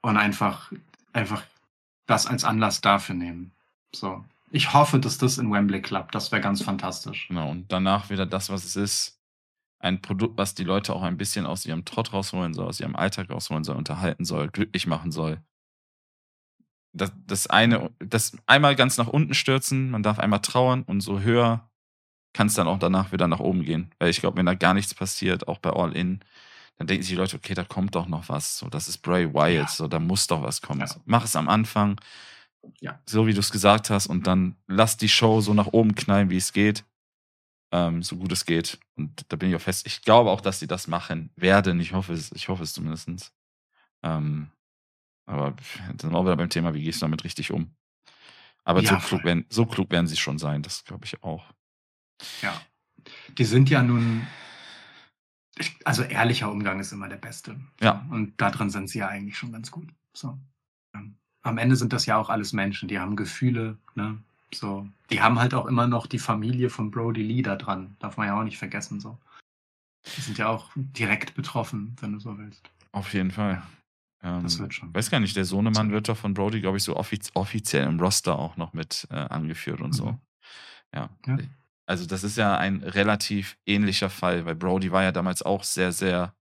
und einfach, einfach das als Anlass dafür nehmen. So. Ich hoffe, dass das in Wembley klappt. Das wäre ganz fantastisch. Genau, und danach wieder das, was es ist. Ein Produkt, was die Leute auch ein bisschen aus ihrem Trott rausholen soll, aus ihrem Alltag rausholen soll, unterhalten soll, glücklich machen soll. Das, das eine, das einmal ganz nach unten stürzen, man darf einmal trauern und so höher kann es dann auch danach wieder nach oben gehen. Weil ich glaube, wenn da gar nichts passiert, auch bei All In, dann denken sich die Leute, okay, da kommt doch noch was. So, das ist Bray Wyatt, Ja. so, da muss doch was kommen. Ja. So, mach es am Anfang, Ja. so wie du es gesagt hast, und dann lass die Show so nach oben knallen, wie es geht. Ähm, so gut es geht. Und da bin ich auch fest. Ich glaube auch, dass sie das machen werden. Ich hoffe es, ich hoffe es zumindest. Ähm, aber dann sind wir auch wieder beim Thema, wie gehst du damit richtig um? Aber Ja, so, klug werden, so klug werden sie schon sein, das glaube ich auch. Ja. Die sind ja nun. Also ehrlicher Umgang ist immer der beste. Ja. Und darin sind sie ja eigentlich schon ganz gut. So. Ähm, Am Ende sind das ja auch alles Menschen, die haben Gefühle, ne? So. Die haben halt auch immer noch die Familie von Brody Lee da dran. Darf man ja auch nicht vergessen, so. Die sind ja auch direkt betroffen, wenn du so willst. Auf jeden Fall. Ähm, Das wird schon. Weiß gar nicht, der Sohnemann wird doch von Brody, glaube ich, so offiz offiziell im Roster auch noch mit äh, angeführt und so. Mhm. Ja. Ja. Also, das ist ja ein relativ ähnlicher Fall, weil Brody war ja damals auch sehr, sehr.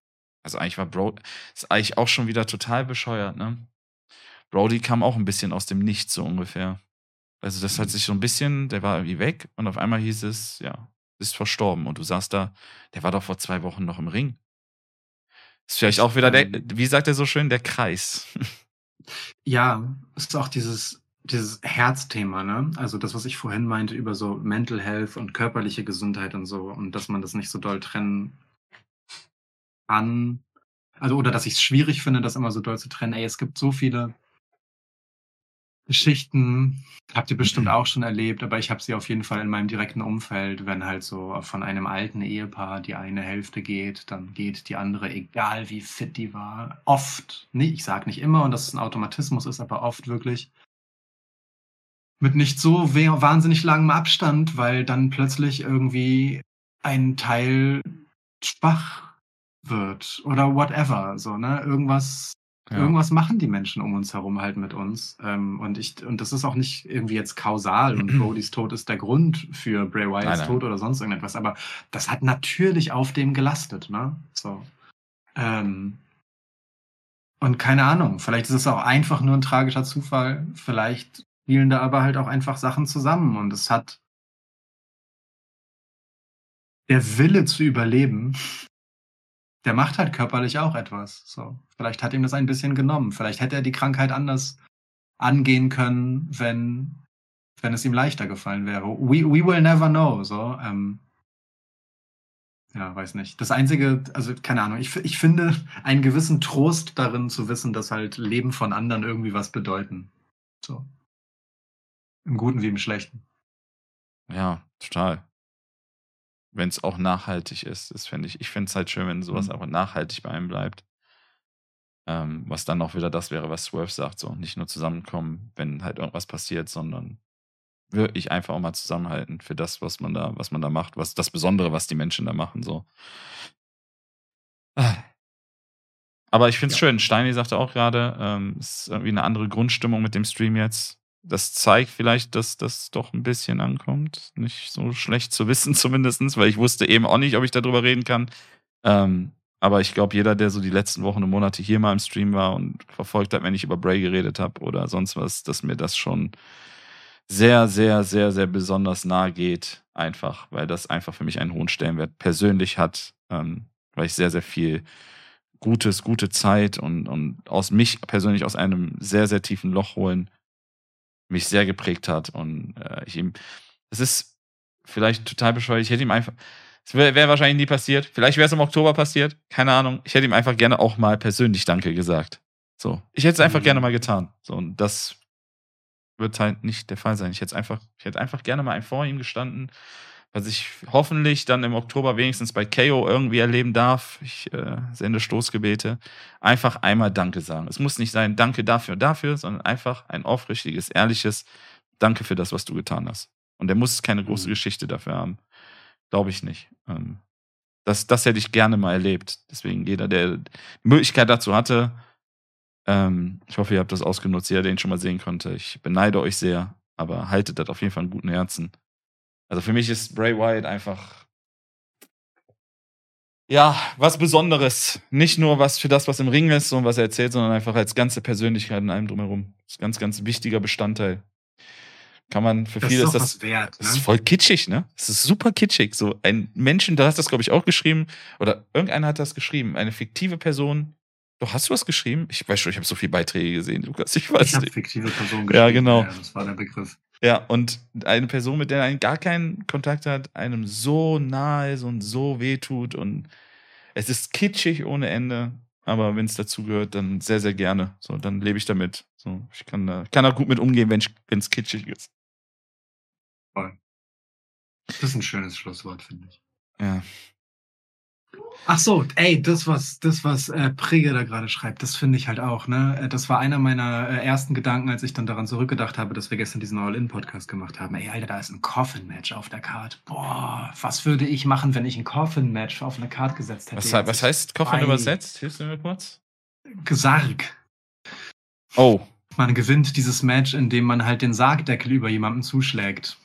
Also, eigentlich war Brody. Ist eigentlich auch schon wieder total bescheuert, ne? Brody kam auch ein bisschen aus dem Nichts, so ungefähr. Also, das Mhm. hat sich so ein bisschen, der war irgendwie weg und auf einmal hieß es, ja, ist verstorben. Und du saßt da, der war doch vor zwei Wochen noch im Ring. Ist vielleicht auch wieder der, Ähm. wie sagt er so schön, der Kreis. [LAUGHS] Ja, es ist auch dieses, dieses Herzthema, ne? Also das, was ich vorhin meinte über so Mental Health und körperliche Gesundheit und so und dass man das nicht so doll trennen kann. Also, oder dass ich es schwierig finde, das immer so doll zu trennen. Ey, es gibt so viele Geschichten, habt ihr bestimmt auch schon erlebt, aber ich habe sie auf jeden Fall in meinem direkten Umfeld, wenn halt so von einem alten Ehepaar die eine Hälfte geht, dann geht die andere, egal wie fit die war, oft, nee, ich sage nicht immer und dass es ein Automatismus ist, aber oft wirklich mit nicht so wahnsinnig langem Abstand, weil dann plötzlich irgendwie ein Teil schwach wird oder whatever, so, ne? Irgendwas Ja. Irgendwas machen die Menschen um uns herum halt mit uns. Ähm, und ich, und das ist auch nicht irgendwie jetzt kausal und [CLEARS THROAT] Brodys Tod ist der Grund für Bray Wyatts. Tod oder sonst irgendetwas, aber das hat natürlich auf dem gelastet, ne? So. Ähm, und keine Ahnung, vielleicht ist es auch einfach nur ein tragischer Zufall, vielleicht spielen da aber halt auch einfach Sachen zusammen und es hat der Wille zu überleben, der macht halt körperlich auch etwas. So, vielleicht hat ihm das ein bisschen genommen. Vielleicht hätte er die Krankheit anders angehen können, wenn, wenn es ihm leichter gefallen wäre. We, we will never know. So, ähm, ja, weiß nicht. Das einzige, also keine Ahnung. Ich, ich finde einen gewissen Trost darin zu wissen, dass halt Leben von anderen irgendwie was bedeuten. So. Im Guten wie im Schlechten. Ja, total. Wenn es auch nachhaltig ist, das finde ich. Ich finde es halt schön, wenn sowas Mhm. einfach nachhaltig bei einem bleibt. Ähm, was dann auch wieder das wäre, was Swerve sagt, so nicht nur zusammenkommen, wenn halt irgendwas passiert, sondern wirklich einfach auch mal zusammenhalten für das, was man da, was man da macht, was das Besondere, was die Menschen da machen, so. Aber ich finde es Ja. schön. Steini sagte auch gerade, ähm, es ist irgendwie eine andere Grundstimmung mit dem Stream jetzt. Das zeigt vielleicht, dass das doch ein bisschen ankommt. Nicht so schlecht zu wissen, [LAUGHS] zumindest, weil ich wusste eben auch nicht, ob ich darüber reden kann. Ähm, aber ich glaube, jeder, der so die letzten Wochen und Monate hier mal im Stream war und verfolgt hat, wenn ich über Bray geredet habe oder sonst was, dass mir das schon sehr, sehr, sehr, sehr besonders nahe geht. Einfach, weil das einfach für mich einen hohen Stellenwert persönlich hat, ähm, weil ich sehr, sehr viel Gutes, gute Zeit und, und aus mich persönlich aus einem sehr, sehr tiefen Loch holen mich sehr geprägt hat und äh, ich ihm, es ist vielleicht total bescheuert, ich hätte ihm einfach, es wäre wär wahrscheinlich nie passiert, vielleicht wäre es im Oktober passiert, keine Ahnung, ich hätte ihm einfach gerne auch mal persönlich Danke gesagt. So, ich hätte es einfach Mhm. gerne mal getan. So, und das wird halt nicht der Fall sein. Ich hätte einfach, ich hätte einfach gerne mal vor ihm gestanden, was ich hoffentlich dann im Oktober wenigstens bei KO irgendwie erleben darf. Ich äh, sende Stoßgebete. Einfach einmal Danke sagen. Es muss nicht sein Danke dafür und dafür, sondern einfach ein aufrichtiges, ehrliches Danke für das, was du getan hast. Und er muss keine große Mhm. Geschichte dafür haben. Glaube ich nicht. Ähm, das, das hätte ich gerne mal erlebt. Deswegen jeder, der die Möglichkeit dazu hatte, ähm, ich hoffe, ihr habt das ausgenutzt, jeder, den schon mal sehen konnte. Ich beneide euch sehr, aber haltet das auf jeden Fall in guten Herzen. Also für mich ist Bray Wyatt einfach ja, was Besonderes. Nicht nur was für das, was im Ring ist und was er erzählt, sondern einfach als ganze Persönlichkeit in allem drumherum. Das ist ein ganz, ganz wichtiger Bestandteil. Kann man, für Das viele ist ist das wert. das ist Ne? voll kitschig, ne? Es ist super kitschig. So ein Menschen, da hast du das, glaube ich, auch geschrieben. Oder irgendeiner hat das geschrieben. Eine fiktive Person. Doch, hast du was geschrieben? Ich weiß schon, ich habe so viele Beiträge gesehen, Lukas. Ich weiß Ich habe nicht. fiktive Personen Ja, geschrieben. genau. Ja, das war der Begriff. Ja, und eine Person, mit der er gar keinen Kontakt hat, einem so nahe ist und so wehtut. Und es ist kitschig ohne Ende. Aber wenn es dazu gehört, dann sehr, sehr gerne. So, dann lebe ich damit. So, ich kann da, kann da gut mit umgehen, wenn es kitschig ist. Das ist ein schönes Schlusswort, finde ich. Ja. Ach so, ey, das was, das was äh, Prege da gerade schreibt, das finde ich halt auch. Ne, Äh, das war einer meiner äh, ersten Gedanken, als ich dann daran zurückgedacht habe, dass wir gestern diesen All-In-Podcast gemacht haben. Ey, Alter, da ist ein Coffin-Match auf der Card. Boah, was würde ich machen, wenn ich ein Coffin-Match auf eine Card gesetzt hätte? Was, was heißt Ei. übersetzt? Hilfst du mir kurz? Sarg. Oh, Man gewinnt dieses Match, indem man halt den Sargdeckel über jemanden zuschlägt.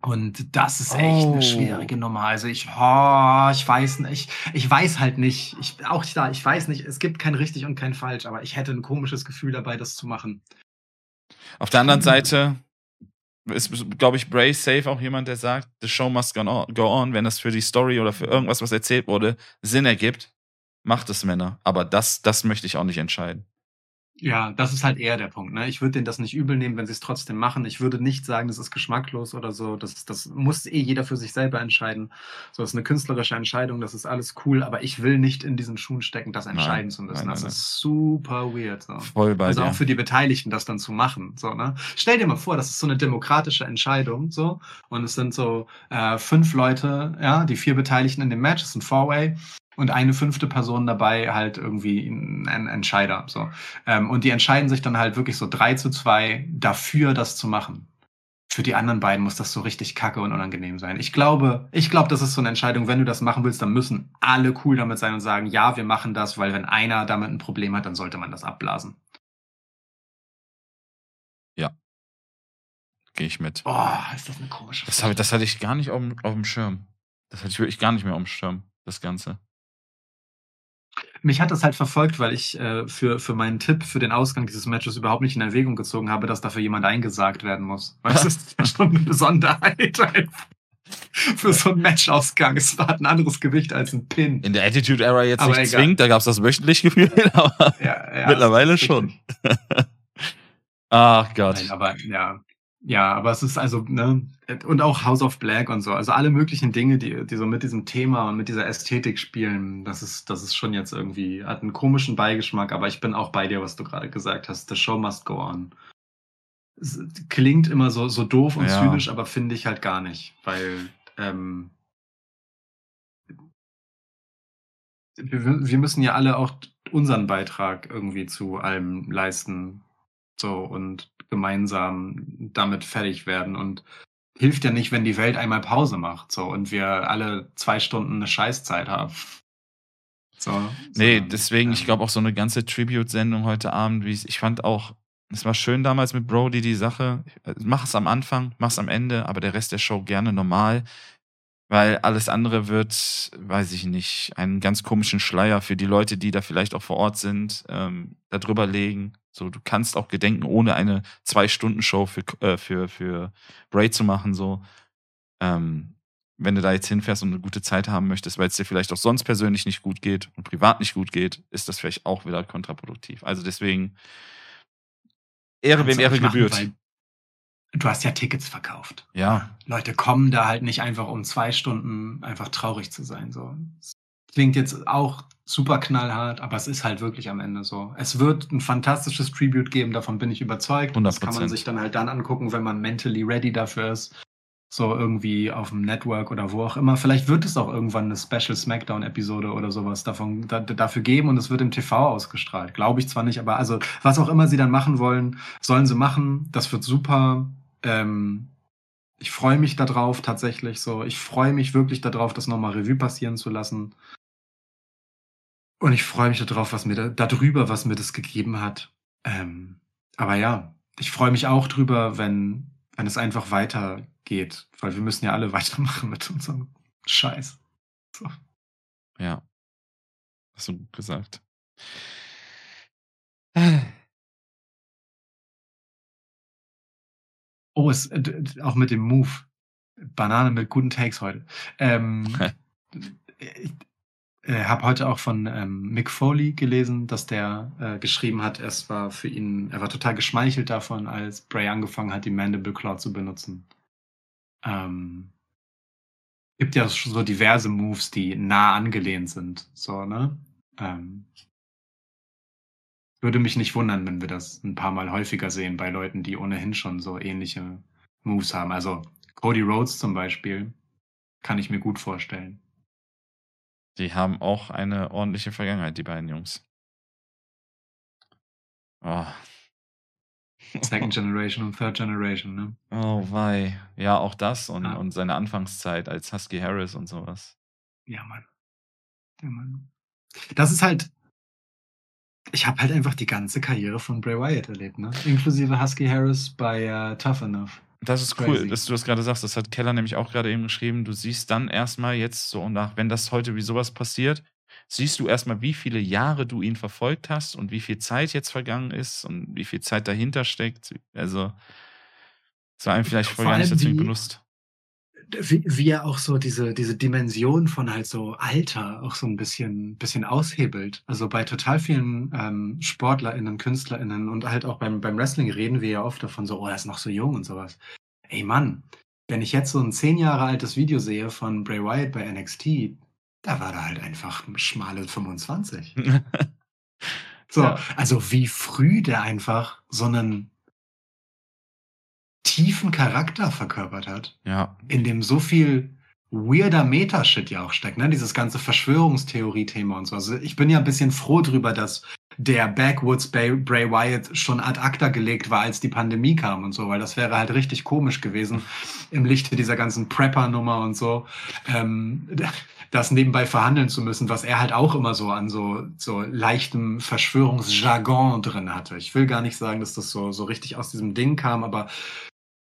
Und das ist echt Oh. eine schwierige Nummer. Also ich, oh, ich weiß nicht, ich weiß halt nicht, ich, auch da, ich weiß nicht, es gibt kein richtig und kein falsch, aber ich hätte ein komisches Gefühl dabei, das zu machen. Auf der anderen Seite ist, glaube ich, Bray safe auch jemand, der sagt, the show must go on, go on. Wenn das für die Story oder für irgendwas, was erzählt wurde, Sinn ergibt, macht es Männer. Aber das, das möchte ich auch nicht entscheiden. Ja, das ist halt eher der Punkt. Ne? Ich würde denen das nicht übel nehmen, wenn sie es trotzdem machen. Ich würde nicht sagen, das ist geschmacklos oder so. Das, das muss eh jeder für sich selber entscheiden. So, das ist eine künstlerische Entscheidung, das ist alles cool, aber ich will nicht in diesen Schuhen stecken, das entscheiden zu müssen. nein, das nein, ist super weird. So. Voll bei also dir. auch für die Beteiligten, das dann zu machen. So, ne? Stell dir mal vor, das ist so eine demokratische Entscheidung, so, und es sind so äh, fünf Leute, ja, die vier Beteiligten in dem Match, es ist ein Four-Way. Und eine fünfte Person dabei halt irgendwie ein, Entscheider. So. Ähm, und die entscheiden sich dann halt wirklich so drei zu zwei dafür, das zu machen. Für die anderen beiden muss das so richtig kacke und unangenehm sein. Ich glaube, ich glaube, das ist so eine Entscheidung, wenn du das machen willst, dann müssen alle cool damit sein und sagen, ja, wir machen das, weil wenn einer damit ein Problem hat, dann sollte man das abblasen. Gehe ich mit. Boah, ist das eine komische Das, hab, ich- das hatte ich gar nicht auf, dem- auf dem Schirm. Das hatte ich wirklich gar nicht mehr auf dem Schirm, das Ganze. Mich hat das halt verfolgt, weil ich äh, für, für meinen Tipp für den Ausgang dieses Matches überhaupt nicht in Erwägung gezogen habe, dass dafür jemand eingesagt werden muss. Weil es ist ja [LAUGHS] schon eine Besonderheit für so einen Matchausgang. Es hat ein anderes Gewicht als ein Pin. In der Attitude Era jetzt Aber nicht egal. zwingend, da gab es das wöchentlich [LAUGHS] gefühlt, aber Ja, ja, mittlerweile das schon. [LAUGHS] Ach Gott. Nein, aber ja. Ja, aber es ist also, ne, und auch House of Black und so. Also alle möglichen Dinge, die, die so mit diesem Thema und mit dieser Ästhetik spielen, das ist, das ist schon jetzt irgendwie, hat einen komischen Beigeschmack, aber ich bin auch bei dir, was du gerade gesagt hast. The show must go on. Es klingt immer so, so doof und Ja. zynisch, aber finde ich halt gar nicht, weil, ähm, wir, wir müssen ja alle auch unseren Beitrag irgendwie zu allem leisten. So und gemeinsam damit fertig werden. Und hilft ja nicht, wenn die Welt einmal Pause macht. So und wir alle zwei Stunden eine Scheißzeit haben. So, Nee, sondern, deswegen, ich ähm, glaube auch so eine ganze Tribute-Sendung heute Abend, wie ich, ich fand auch, es war schön damals mit Brody die Sache, mach es am Anfang, mach es am Ende, aber der Rest der Show gerne normal. Weil alles andere wird, weiß ich nicht, einen ganz komischen Schleier für die Leute, die da vielleicht auch vor Ort sind, ähm, da drüber legen. So, du kannst auch gedenken, ohne eine Zwei-Stunden-Show für, äh, für, für Bray zu machen, so. Ähm, wenn du da jetzt hinfährst und eine gute Zeit haben möchtest, weil es dir vielleicht auch sonst persönlich nicht gut geht und privat nicht gut geht, ist das vielleicht auch wieder kontraproduktiv. Also deswegen Ehre, wem Ehre machen, gebührt. Du hast ja Tickets verkauft. Ja, Leute kommen da halt nicht einfach, um zwei Stunden einfach traurig zu sein. So. Es klingt jetzt auch super knallhart, aber es ist halt wirklich am Ende so. Es wird ein fantastisches Tribute geben, davon bin ich überzeugt. Das kann man 100%. sich dann halt dann angucken, wenn man mentally ready dafür ist. So irgendwie auf dem Network oder wo auch immer. Vielleicht wird es auch irgendwann eine Special Smackdown-Episode oder sowas davon da, dafür geben und es wird im TV ausgestrahlt. Glaube ich zwar nicht, aber also was auch immer sie dann machen wollen, sollen sie machen. Das wird super. Ähm, ich freue mich darauf tatsächlich so. Ich freue mich wirklich darauf, das nochmal Revue passieren zu lassen. Und ich freue mich darauf, was mir da, darüber, was mir das gegeben hat. Ähm, aber ja, ich freue mich auch drüber, wenn, wenn es einfach weitergeht, weil wir müssen ja alle [LAUGHS] weitermachen mit unserem Scheiß. So. ja. Hast du gut gesagt. Oh, es, äh, auch mit dem Move. Banane mit guten Takes heute. Ähm, [LAUGHS] ich äh, habe heute auch von ähm, Mick Foley gelesen, dass der äh, geschrieben hat, es war für ihn, er war total geschmeichelt davon, als Bray angefangen hat, die Mandible Claw zu benutzen. Ähm, gibt ja so diverse Moves, die nah angelehnt sind. So, ne? Ähm, würde mich nicht wundern, wenn wir das ein paar Mal häufiger sehen bei Leuten, die ohnehin schon so ähnliche Moves haben. Also Cody Rhodes zum Beispiel kann ich mir gut vorstellen. Die haben auch eine ordentliche Vergangenheit, die beiden Jungs. Oh. Second [LAUGHS] Generation und Third Generation, ne? Oh, wei. Ja, auch das und, Ja. und seine Anfangszeit als Husky Harris und sowas. Ja, Mann. Ja, Mann. Das ist halt. Ich habe halt einfach die ganze Karriere von Bray Wyatt erlebt, ne? Inklusive Husky Harris bei äh, Tough Enough. Das ist Crazy. cool, dass du das gerade sagst. Das hat Keller nämlich auch gerade eben geschrieben. Du siehst dann erstmal jetzt so nach, wenn das heute wie sowas passiert, siehst du erstmal, wie viele Jahre du ihn verfolgt hast und wie viel Zeit jetzt vergangen ist und wie viel Zeit dahinter steckt. Also, das war einem vielleicht Vor vorher gar nicht dazu benutzt. Wie, wie er auch so diese, diese Dimension von halt so Alter auch so ein bisschen, bisschen aushebelt. Also bei total vielen ähm, SportlerInnen, KünstlerInnen und halt auch beim, beim Wrestling reden wir ja oft davon so, oh, er ist noch so jung und sowas. Ey Mann, wenn ich jetzt so ein zehn Jahre altes Video sehe von Bray Wyatt bei NXT, da war da halt einfach schmale 25. [LAUGHS] So, Ja. also wie früh der einfach so einen tiefen Charakter verkörpert hat ja, in dem so viel weirder Meta-Shit ja auch steckt, ne? Dieses ganze Verschwörungstheorie-Thema und so. Also ich bin ja ein bisschen froh drüber, dass der Backwoods Bray, Bray Wyatt schon ad acta gelegt war, als die Pandemie kam und so, weil das wäre halt richtig komisch gewesen im Lichte dieser ganzen Prepper-Nummer und so, ähm, [LAUGHS] das nebenbei verhandeln zu müssen, was er halt auch immer so an so, so leichtem Verschwörungsjargon drin hatte. Ich will gar nicht sagen, dass das so, so richtig aus diesem Ding kam, aber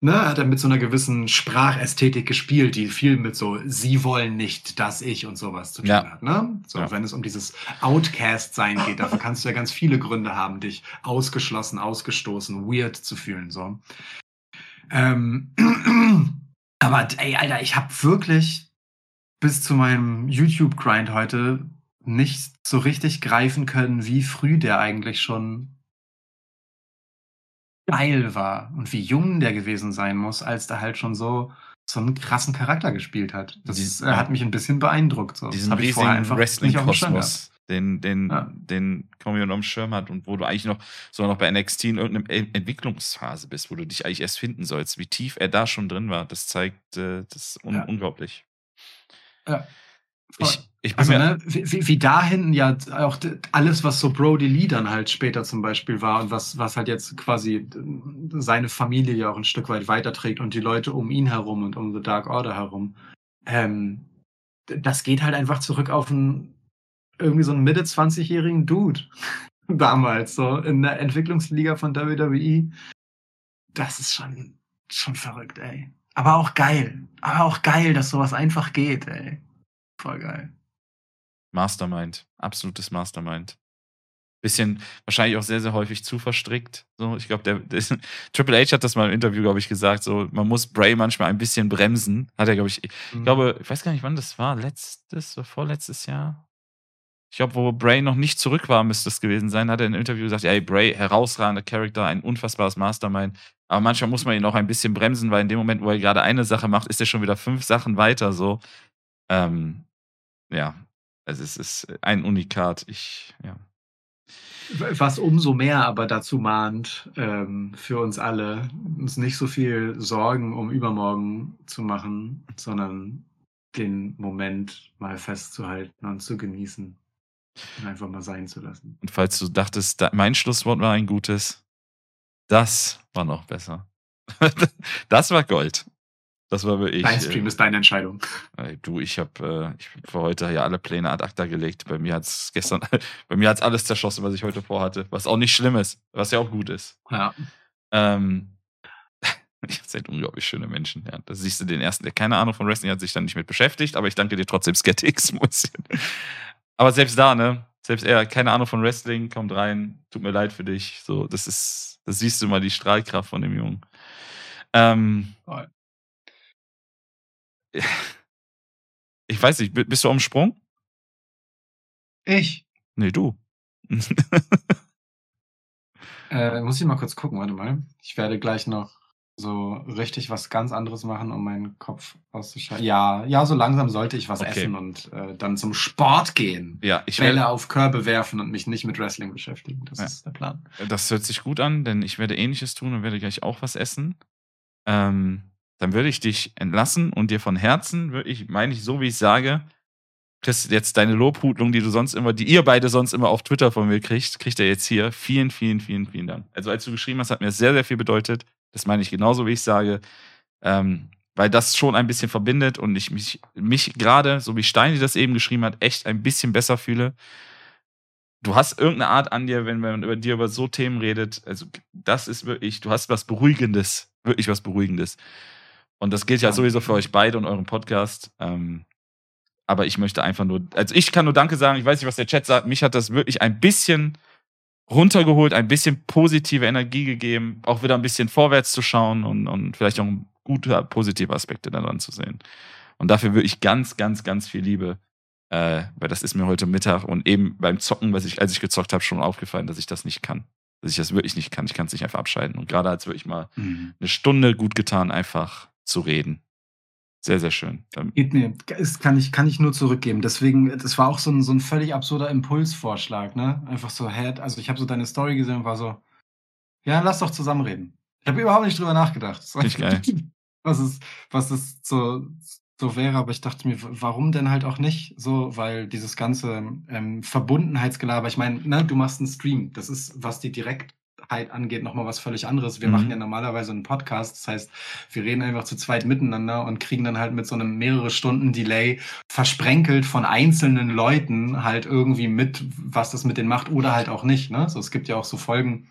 ne, hat er mit so einer gewissen Sprachästhetik gespielt, die viel mit so, sie wollen nicht, dass ich und sowas zu tun Ja. hat. Ne? So, Ja. wenn es um dieses Outcast-Sein geht, dafür kannst du ja ganz viele Gründe haben, dich ausgeschlossen, ausgestoßen, weird zu fühlen. So. Ähm, [CLEARS THROAT] aber ey, Alter, ich habe wirklich bis zu meinem YouTube-Grind heute nicht so richtig greifen können, wie früh der eigentlich schon geil war und wie jung der gewesen sein muss, als der halt schon so so einen krassen Charakter gespielt hat. Das Dies- äh, hat mich ein bisschen beeindruckt. So. diesen das ich vorher einfach nicht auf dem Schirm gehabt. Wrestling-Kosmos, den, den, Ja. den kaum jemand am Schirm hat und wo du eigentlich noch so noch bei NXT in irgendeiner En- Entwicklungsphase bist, wo du dich eigentlich erst finden sollst. Wie tief er da schon drin war, das zeigt, äh, das ist un Ja. unglaublich. Voll. Ich, ich bin Also, mir, ne, wie, wie- wie da hinten ja auch alles, was so Brody Lee dann halt später zum Beispiel war und was, was halt jetzt quasi seine Familie ja auch ein Stück weit weiterträgt und die Leute um ihn herum und um The Dark Order herum, ähm, das geht halt einfach zurück auf einen, irgendwie so einen Mitte 20-jährigen Dude. [LAUGHS] Damals, so in der Entwicklungsliga von WWE. Das ist schon, schon verrückt, ey. Aber auch geil. Aber auch geil, dass sowas einfach geht, ey. Voll geil. Mastermind. Absolutes Mastermind. Bisschen, wahrscheinlich auch sehr, sehr häufig zu verstrickt. So, ich glaube, der, der [LAUGHS] Triple H hat das mal im Interview, glaube ich, gesagt. So, man muss Bray manchmal ein bisschen bremsen. Hat er, glaube ich, ich Mhm. glaube, ich weiß gar nicht, wann das war. Letztes oder vorletztes Jahr? Ich glaube, wo Bray noch nicht zurück war, müsste es gewesen sein, hat er in einem Interview gesagt, ey, Bray, herausragender Charakter, ein unfassbares Mastermind. Aber manchmal muss man ihn auch ein bisschen bremsen, weil in dem Moment, wo er gerade eine Sache macht, ist er schon wieder fünf Sachen weiter, so. Ähm, ja, also es ist ein Unikat. Ich, ja. Was umso mehr aber dazu mahnt, ähm, für uns alle, uns nicht so viel Sorgen um übermorgen zu machen, sondern den Moment mal festzuhalten und zu genießen und einfach mal sein zu lassen. Und falls du dachtest, da, mein Schlusswort war ein gutes, das war noch besser. [LAUGHS] das war Gold. Das war wirklich. Dein Stream ist deine Entscheidung. Ey, Du, ich habe äh, ich hab für heute ja alle Pläne ad acta gelegt. Bei mir hat's gestern, [LAUGHS] bei mir hat's alles zerschossen, was ich heute vorhatte. Was auch nicht schlimm ist, was ja auch gut ist. Ja. Ähm, [LAUGHS] ich seid unglaublich schöne Menschen. Ja, da siehst du den ersten, der keine Ahnung von Wrestling hat, sich dann nicht mit beschäftigt, aber ich danke dir trotzdem, Skeptics. [LAUGHS] Aber selbst da, ne? Selbst er, keine Ahnung von Wrestling, kommt rein, tut mir leid für dich. So, das ist, das siehst du mal die Strahlkraft von dem Jungen. Ähm. [LAUGHS] ich weiß nicht, bi- bist du am Sprung? Ich. Nee, du. [LAUGHS] Äh, muss ich mal kurz gucken, warte mal. Ich werde gleich noch so richtig was ganz anderes machen, um meinen Kopf auszuschalten. Ja, ja, so langsam sollte ich was Okay. essen und äh, dann zum Sport gehen. ja, ich Bälle werde, auf Körbe werfen und mich nicht mit Wrestling beschäftigen. Das Ja. ist der Plan. das hört sich gut an, denn ich werde ähnliches tun und werde gleich auch was essen. Ähm, dann würde ich dich entlassen und dir von Herzen, wirklich, meine ich, so wie ich sage, kriegst jetzt deine Lobhudelung, die du sonst immer, die ihr beide sonst immer auf Twitter von mir kriegt, kriegt er jetzt hier. Vielen, vielen, vielen, vielen Dank. Also als du geschrieben hast, hat mir das sehr, sehr viel bedeutet. Das meine ich genauso, wie ich sage. Ähm, weil das schon ein bisschen verbindet und ich mich, mich gerade, so wie Steini das eben geschrieben hat, echt ein bisschen besser fühle. Du hast irgendeine Art an dir, wenn man über dir über so Themen redet. Also, das ist wirklich, du hast was Beruhigendes. Wirklich was Beruhigendes. Und das gilt ja sowieso für euch beide und euren Podcast. Ähm, aber ich möchte einfach nur, also ich kann nur Danke sagen. Ich weiß nicht, was der Chat sagt. Mich hat das wirklich ein bisschen runtergeholt, ein bisschen positive Energie gegeben, auch wieder ein bisschen vorwärts zu schauen und, und vielleicht auch gute positive Aspekte daran zu sehen. Und dafür wirklich ganz, ganz, ganz viel Liebe. Äh, weil das ist mir heute Mittag und eben beim Zocken, was ich, als ich gezockt habe, schon aufgefallen, dass ich das nicht kann. Dass ich das wirklich nicht kann. Ich kann es nicht einfach abschalten. Und gerade hat es wirklich mal eine Stunde gut getan, einfach zu reden. Sehr, sehr schön. Geht mir, das kann ich, kann ich nur zurückgeben. Deswegen, das war auch so ein, so ein völlig absurder Impulsvorschlag, ne? Einfach so, hä, also ich habe so deine Story gesehen und war so, ja, lass doch zusammen reden. Ich habe überhaupt nicht drüber nachgedacht. [LAUGHS] Ich geil. Was es, was es so, so wäre, aber ich dachte mir, warum denn halt auch nicht so, weil dieses ganze ähm, Verbundenheitsgelaber, ich meine, ne, du machst einen Stream, das ist, was die Direktheit angeht, nochmal was völlig anderes. Wir Mhm. machen ja normalerweise einen Podcast, das heißt, wir reden einfach zu zweit miteinander und kriegen dann halt mit so einem mehrere Stunden Delay versprenkelt von einzelnen Leuten halt irgendwie mit, was das mit denen macht oder halt auch nicht. Ne? So, es gibt ja auch so Folgen,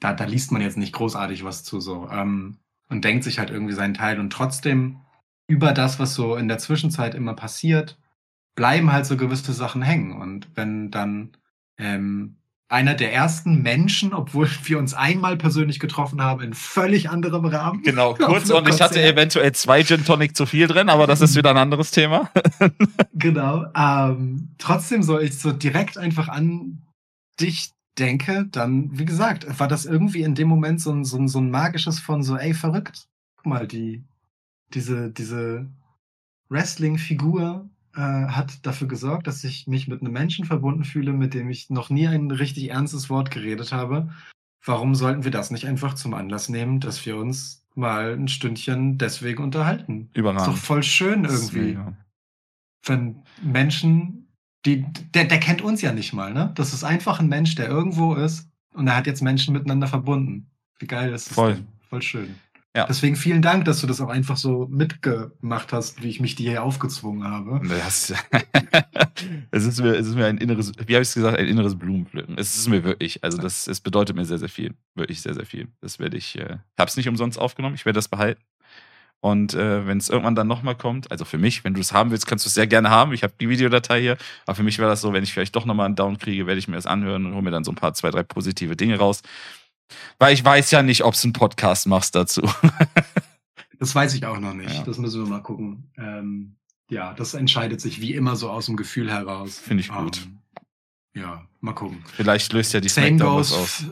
da, da liest man jetzt nicht großartig was zu so ähm, und denkt sich halt irgendwie seinen Teil und trotzdem über das, was so in der Zwischenzeit immer passiert, bleiben halt so gewisse Sachen hängen. Und wenn dann ähm, einer der ersten Menschen, obwohl [LAUGHS] wir uns einmal persönlich getroffen haben, in völlig anderem Rahmen. Genau, [LAUGHS] kurz und ich hatte eventuell zwei Gin Tonic zu viel drin, aber das ist wieder ein anderes Thema. [LAUGHS] Genau. Ähm, trotzdem so, ich so direkt einfach an dich denke, dann, wie gesagt, war das irgendwie in dem Moment so ein, so ein, so ein magisches von so, ey, verrückt. Guck mal, die, diese, diese Wrestling-Figur äh, hat dafür gesorgt, dass ich mich mit einem Menschen verbunden fühle, mit dem ich noch nie ein richtig ernstes Wort geredet habe. Warum sollten wir das nicht einfach zum Anlass nehmen, dass wir uns mal ein Stündchen deswegen unterhalten? Ist doch Überragend. voll schön irgendwie mega. wenn Menschen, die, der, der kennt uns ja nicht mal, ne? Das ist einfach ein Mensch, der irgendwo ist und er hat jetzt Menschen miteinander verbunden. Wie geil ist das? Voll. denn? Voll schön. Ja. Deswegen vielen Dank, dass du das auch einfach so mitgemacht hast, wie ich mich dir hier aufgezwungen habe. Das, [LAUGHS] es, ist mir, es ist mir ein inneres, wie habe ich es gesagt, ein inneres Blumenpflücken. Es ist mir wirklich, also das, es bedeutet mir sehr, sehr viel. Wirklich sehr, sehr viel. Das werde ich, äh, habe es nicht umsonst aufgenommen, ich werde das behalten. Und äh, wenn es irgendwann dann nochmal kommt, also für mich, wenn du es haben willst, kannst du es sehr gerne haben. Ich habe die Videodatei hier. Aber für mich wäre das so, wenn ich vielleicht doch nochmal einen Down kriege, werde ich mir das anhören und hole mir dann so ein paar, zwei, drei positive Dinge raus. Weil ich weiß ja nicht, ob du einen Podcast machst dazu. [LAUGHS] Das weiß ich auch noch nicht. Ja. Das müssen wir mal gucken. Ähm, ja, das entscheidet sich wie immer so aus dem Gefühl heraus. Finde ich gut. Ähm, ja, mal gucken. Vielleicht löst ja die Smackdown was aus.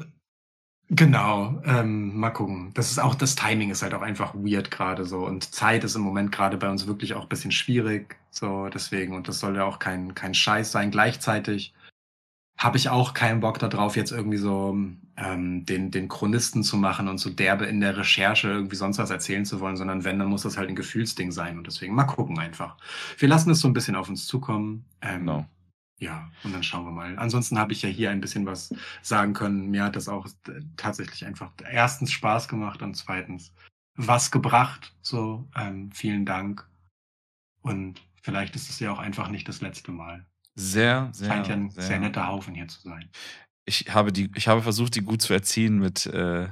Genau, ähm, mal gucken. Das ist auch, das Timing ist halt auch einfach weird gerade so. Und Zeit ist im Moment gerade bei uns wirklich auch ein bisschen schwierig. So, deswegen, und das soll ja auch kein, kein Scheiß sein. Gleichzeitig habe ich auch keinen Bock darauf, jetzt irgendwie so ähm, den, den Chronisten zu machen und so derbe in der Recherche irgendwie sonst was erzählen zu wollen, sondern wenn, dann muss das halt ein Gefühlsding sein. Und deswegen mal gucken einfach. Wir lassen es so ein bisschen auf uns zukommen. Ähm, Genau. ja, und dann schauen wir mal. Ansonsten habe ich ja hier ein bisschen was sagen können. Mir hat das auch tatsächlich einfach erstens Spaß gemacht und zweitens was gebracht. So, ähm, vielen Dank. Und vielleicht ist es ja auch einfach nicht das letzte Mal. Sehr, sehr, Scheint ja ein sehr, sehr, netter Haufen hier zu sein. ich habe die, ich habe versucht, die gut zu erziehen mit, äh,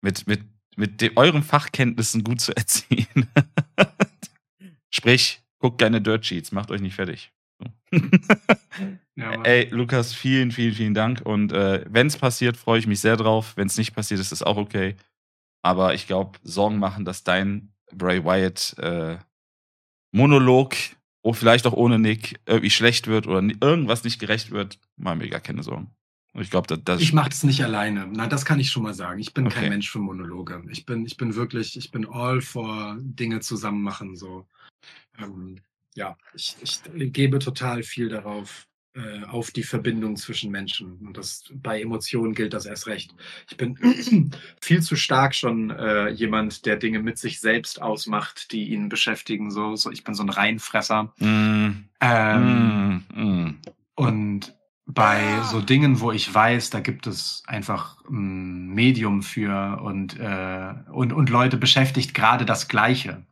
mit, mit, mit de, euren Fachkenntnissen gut zu [LAUGHS] erziehen. Sprich, guckt gerne Dirt Sheets, macht euch nicht fertig. Ja, [LAUGHS] Ey, Lukas, vielen, vielen, vielen Dank. Und äh, wenn es passiert, freue ich mich sehr drauf. Wenn es nicht passiert, ist es auch okay. Aber ich glaube, Sorgen machen, dass dein Bray Wyatt äh, Monolog, oh, vielleicht auch ohne Nick, irgendwie schlecht wird oder irgendwas nicht gerecht wird, mir gar keine Sorgen. Ich glaube, das, das Ich mache das nicht alleine. Na, das kann ich schon mal sagen. Ich bin Okay. kein Mensch für Monologe. Ich bin, ich bin wirklich, ich bin all for Dinge zusammen machen. So. Ähm, ja, ich, ich gebe total viel darauf, äh, auf die Verbindung zwischen Menschen. Und das bei Emotionen gilt das erst recht. Ich bin [CLEARS THROAT] viel zu stark schon äh, jemand, der Dinge mit sich selbst ausmacht, die ihn beschäftigen. So, so ich bin so ein Reinfresser. Mm, Ähm, mm, mm. und bei so Dingen, wo ich weiß, da gibt es einfach ein Medium für und, äh, und, und Leute beschäftigt gerade das Gleiche.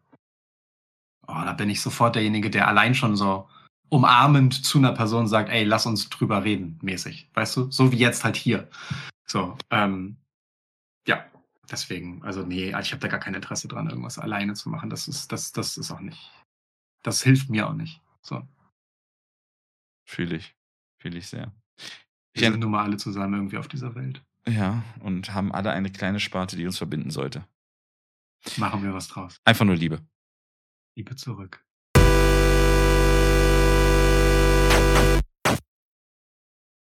Oh, da bin ich sofort derjenige, der allein schon so umarmend zu einer Person sagt, ey, lass uns drüber reden, mäßig. Weißt du? So wie jetzt halt hier. So, ähm, ja, deswegen, also nee, ich habe da gar kein Interesse dran, irgendwas alleine zu machen. Das ist, das, das ist auch nicht. Das hilft mir auch nicht. So. Fühle ich. Fühle ich sehr. Wir sind nun mal alle zusammen irgendwie auf dieser Welt. ja, und haben alle eine kleine Sparte, die uns verbinden sollte. Machen wir was draus. Einfach nur Liebe. Liebe zurück.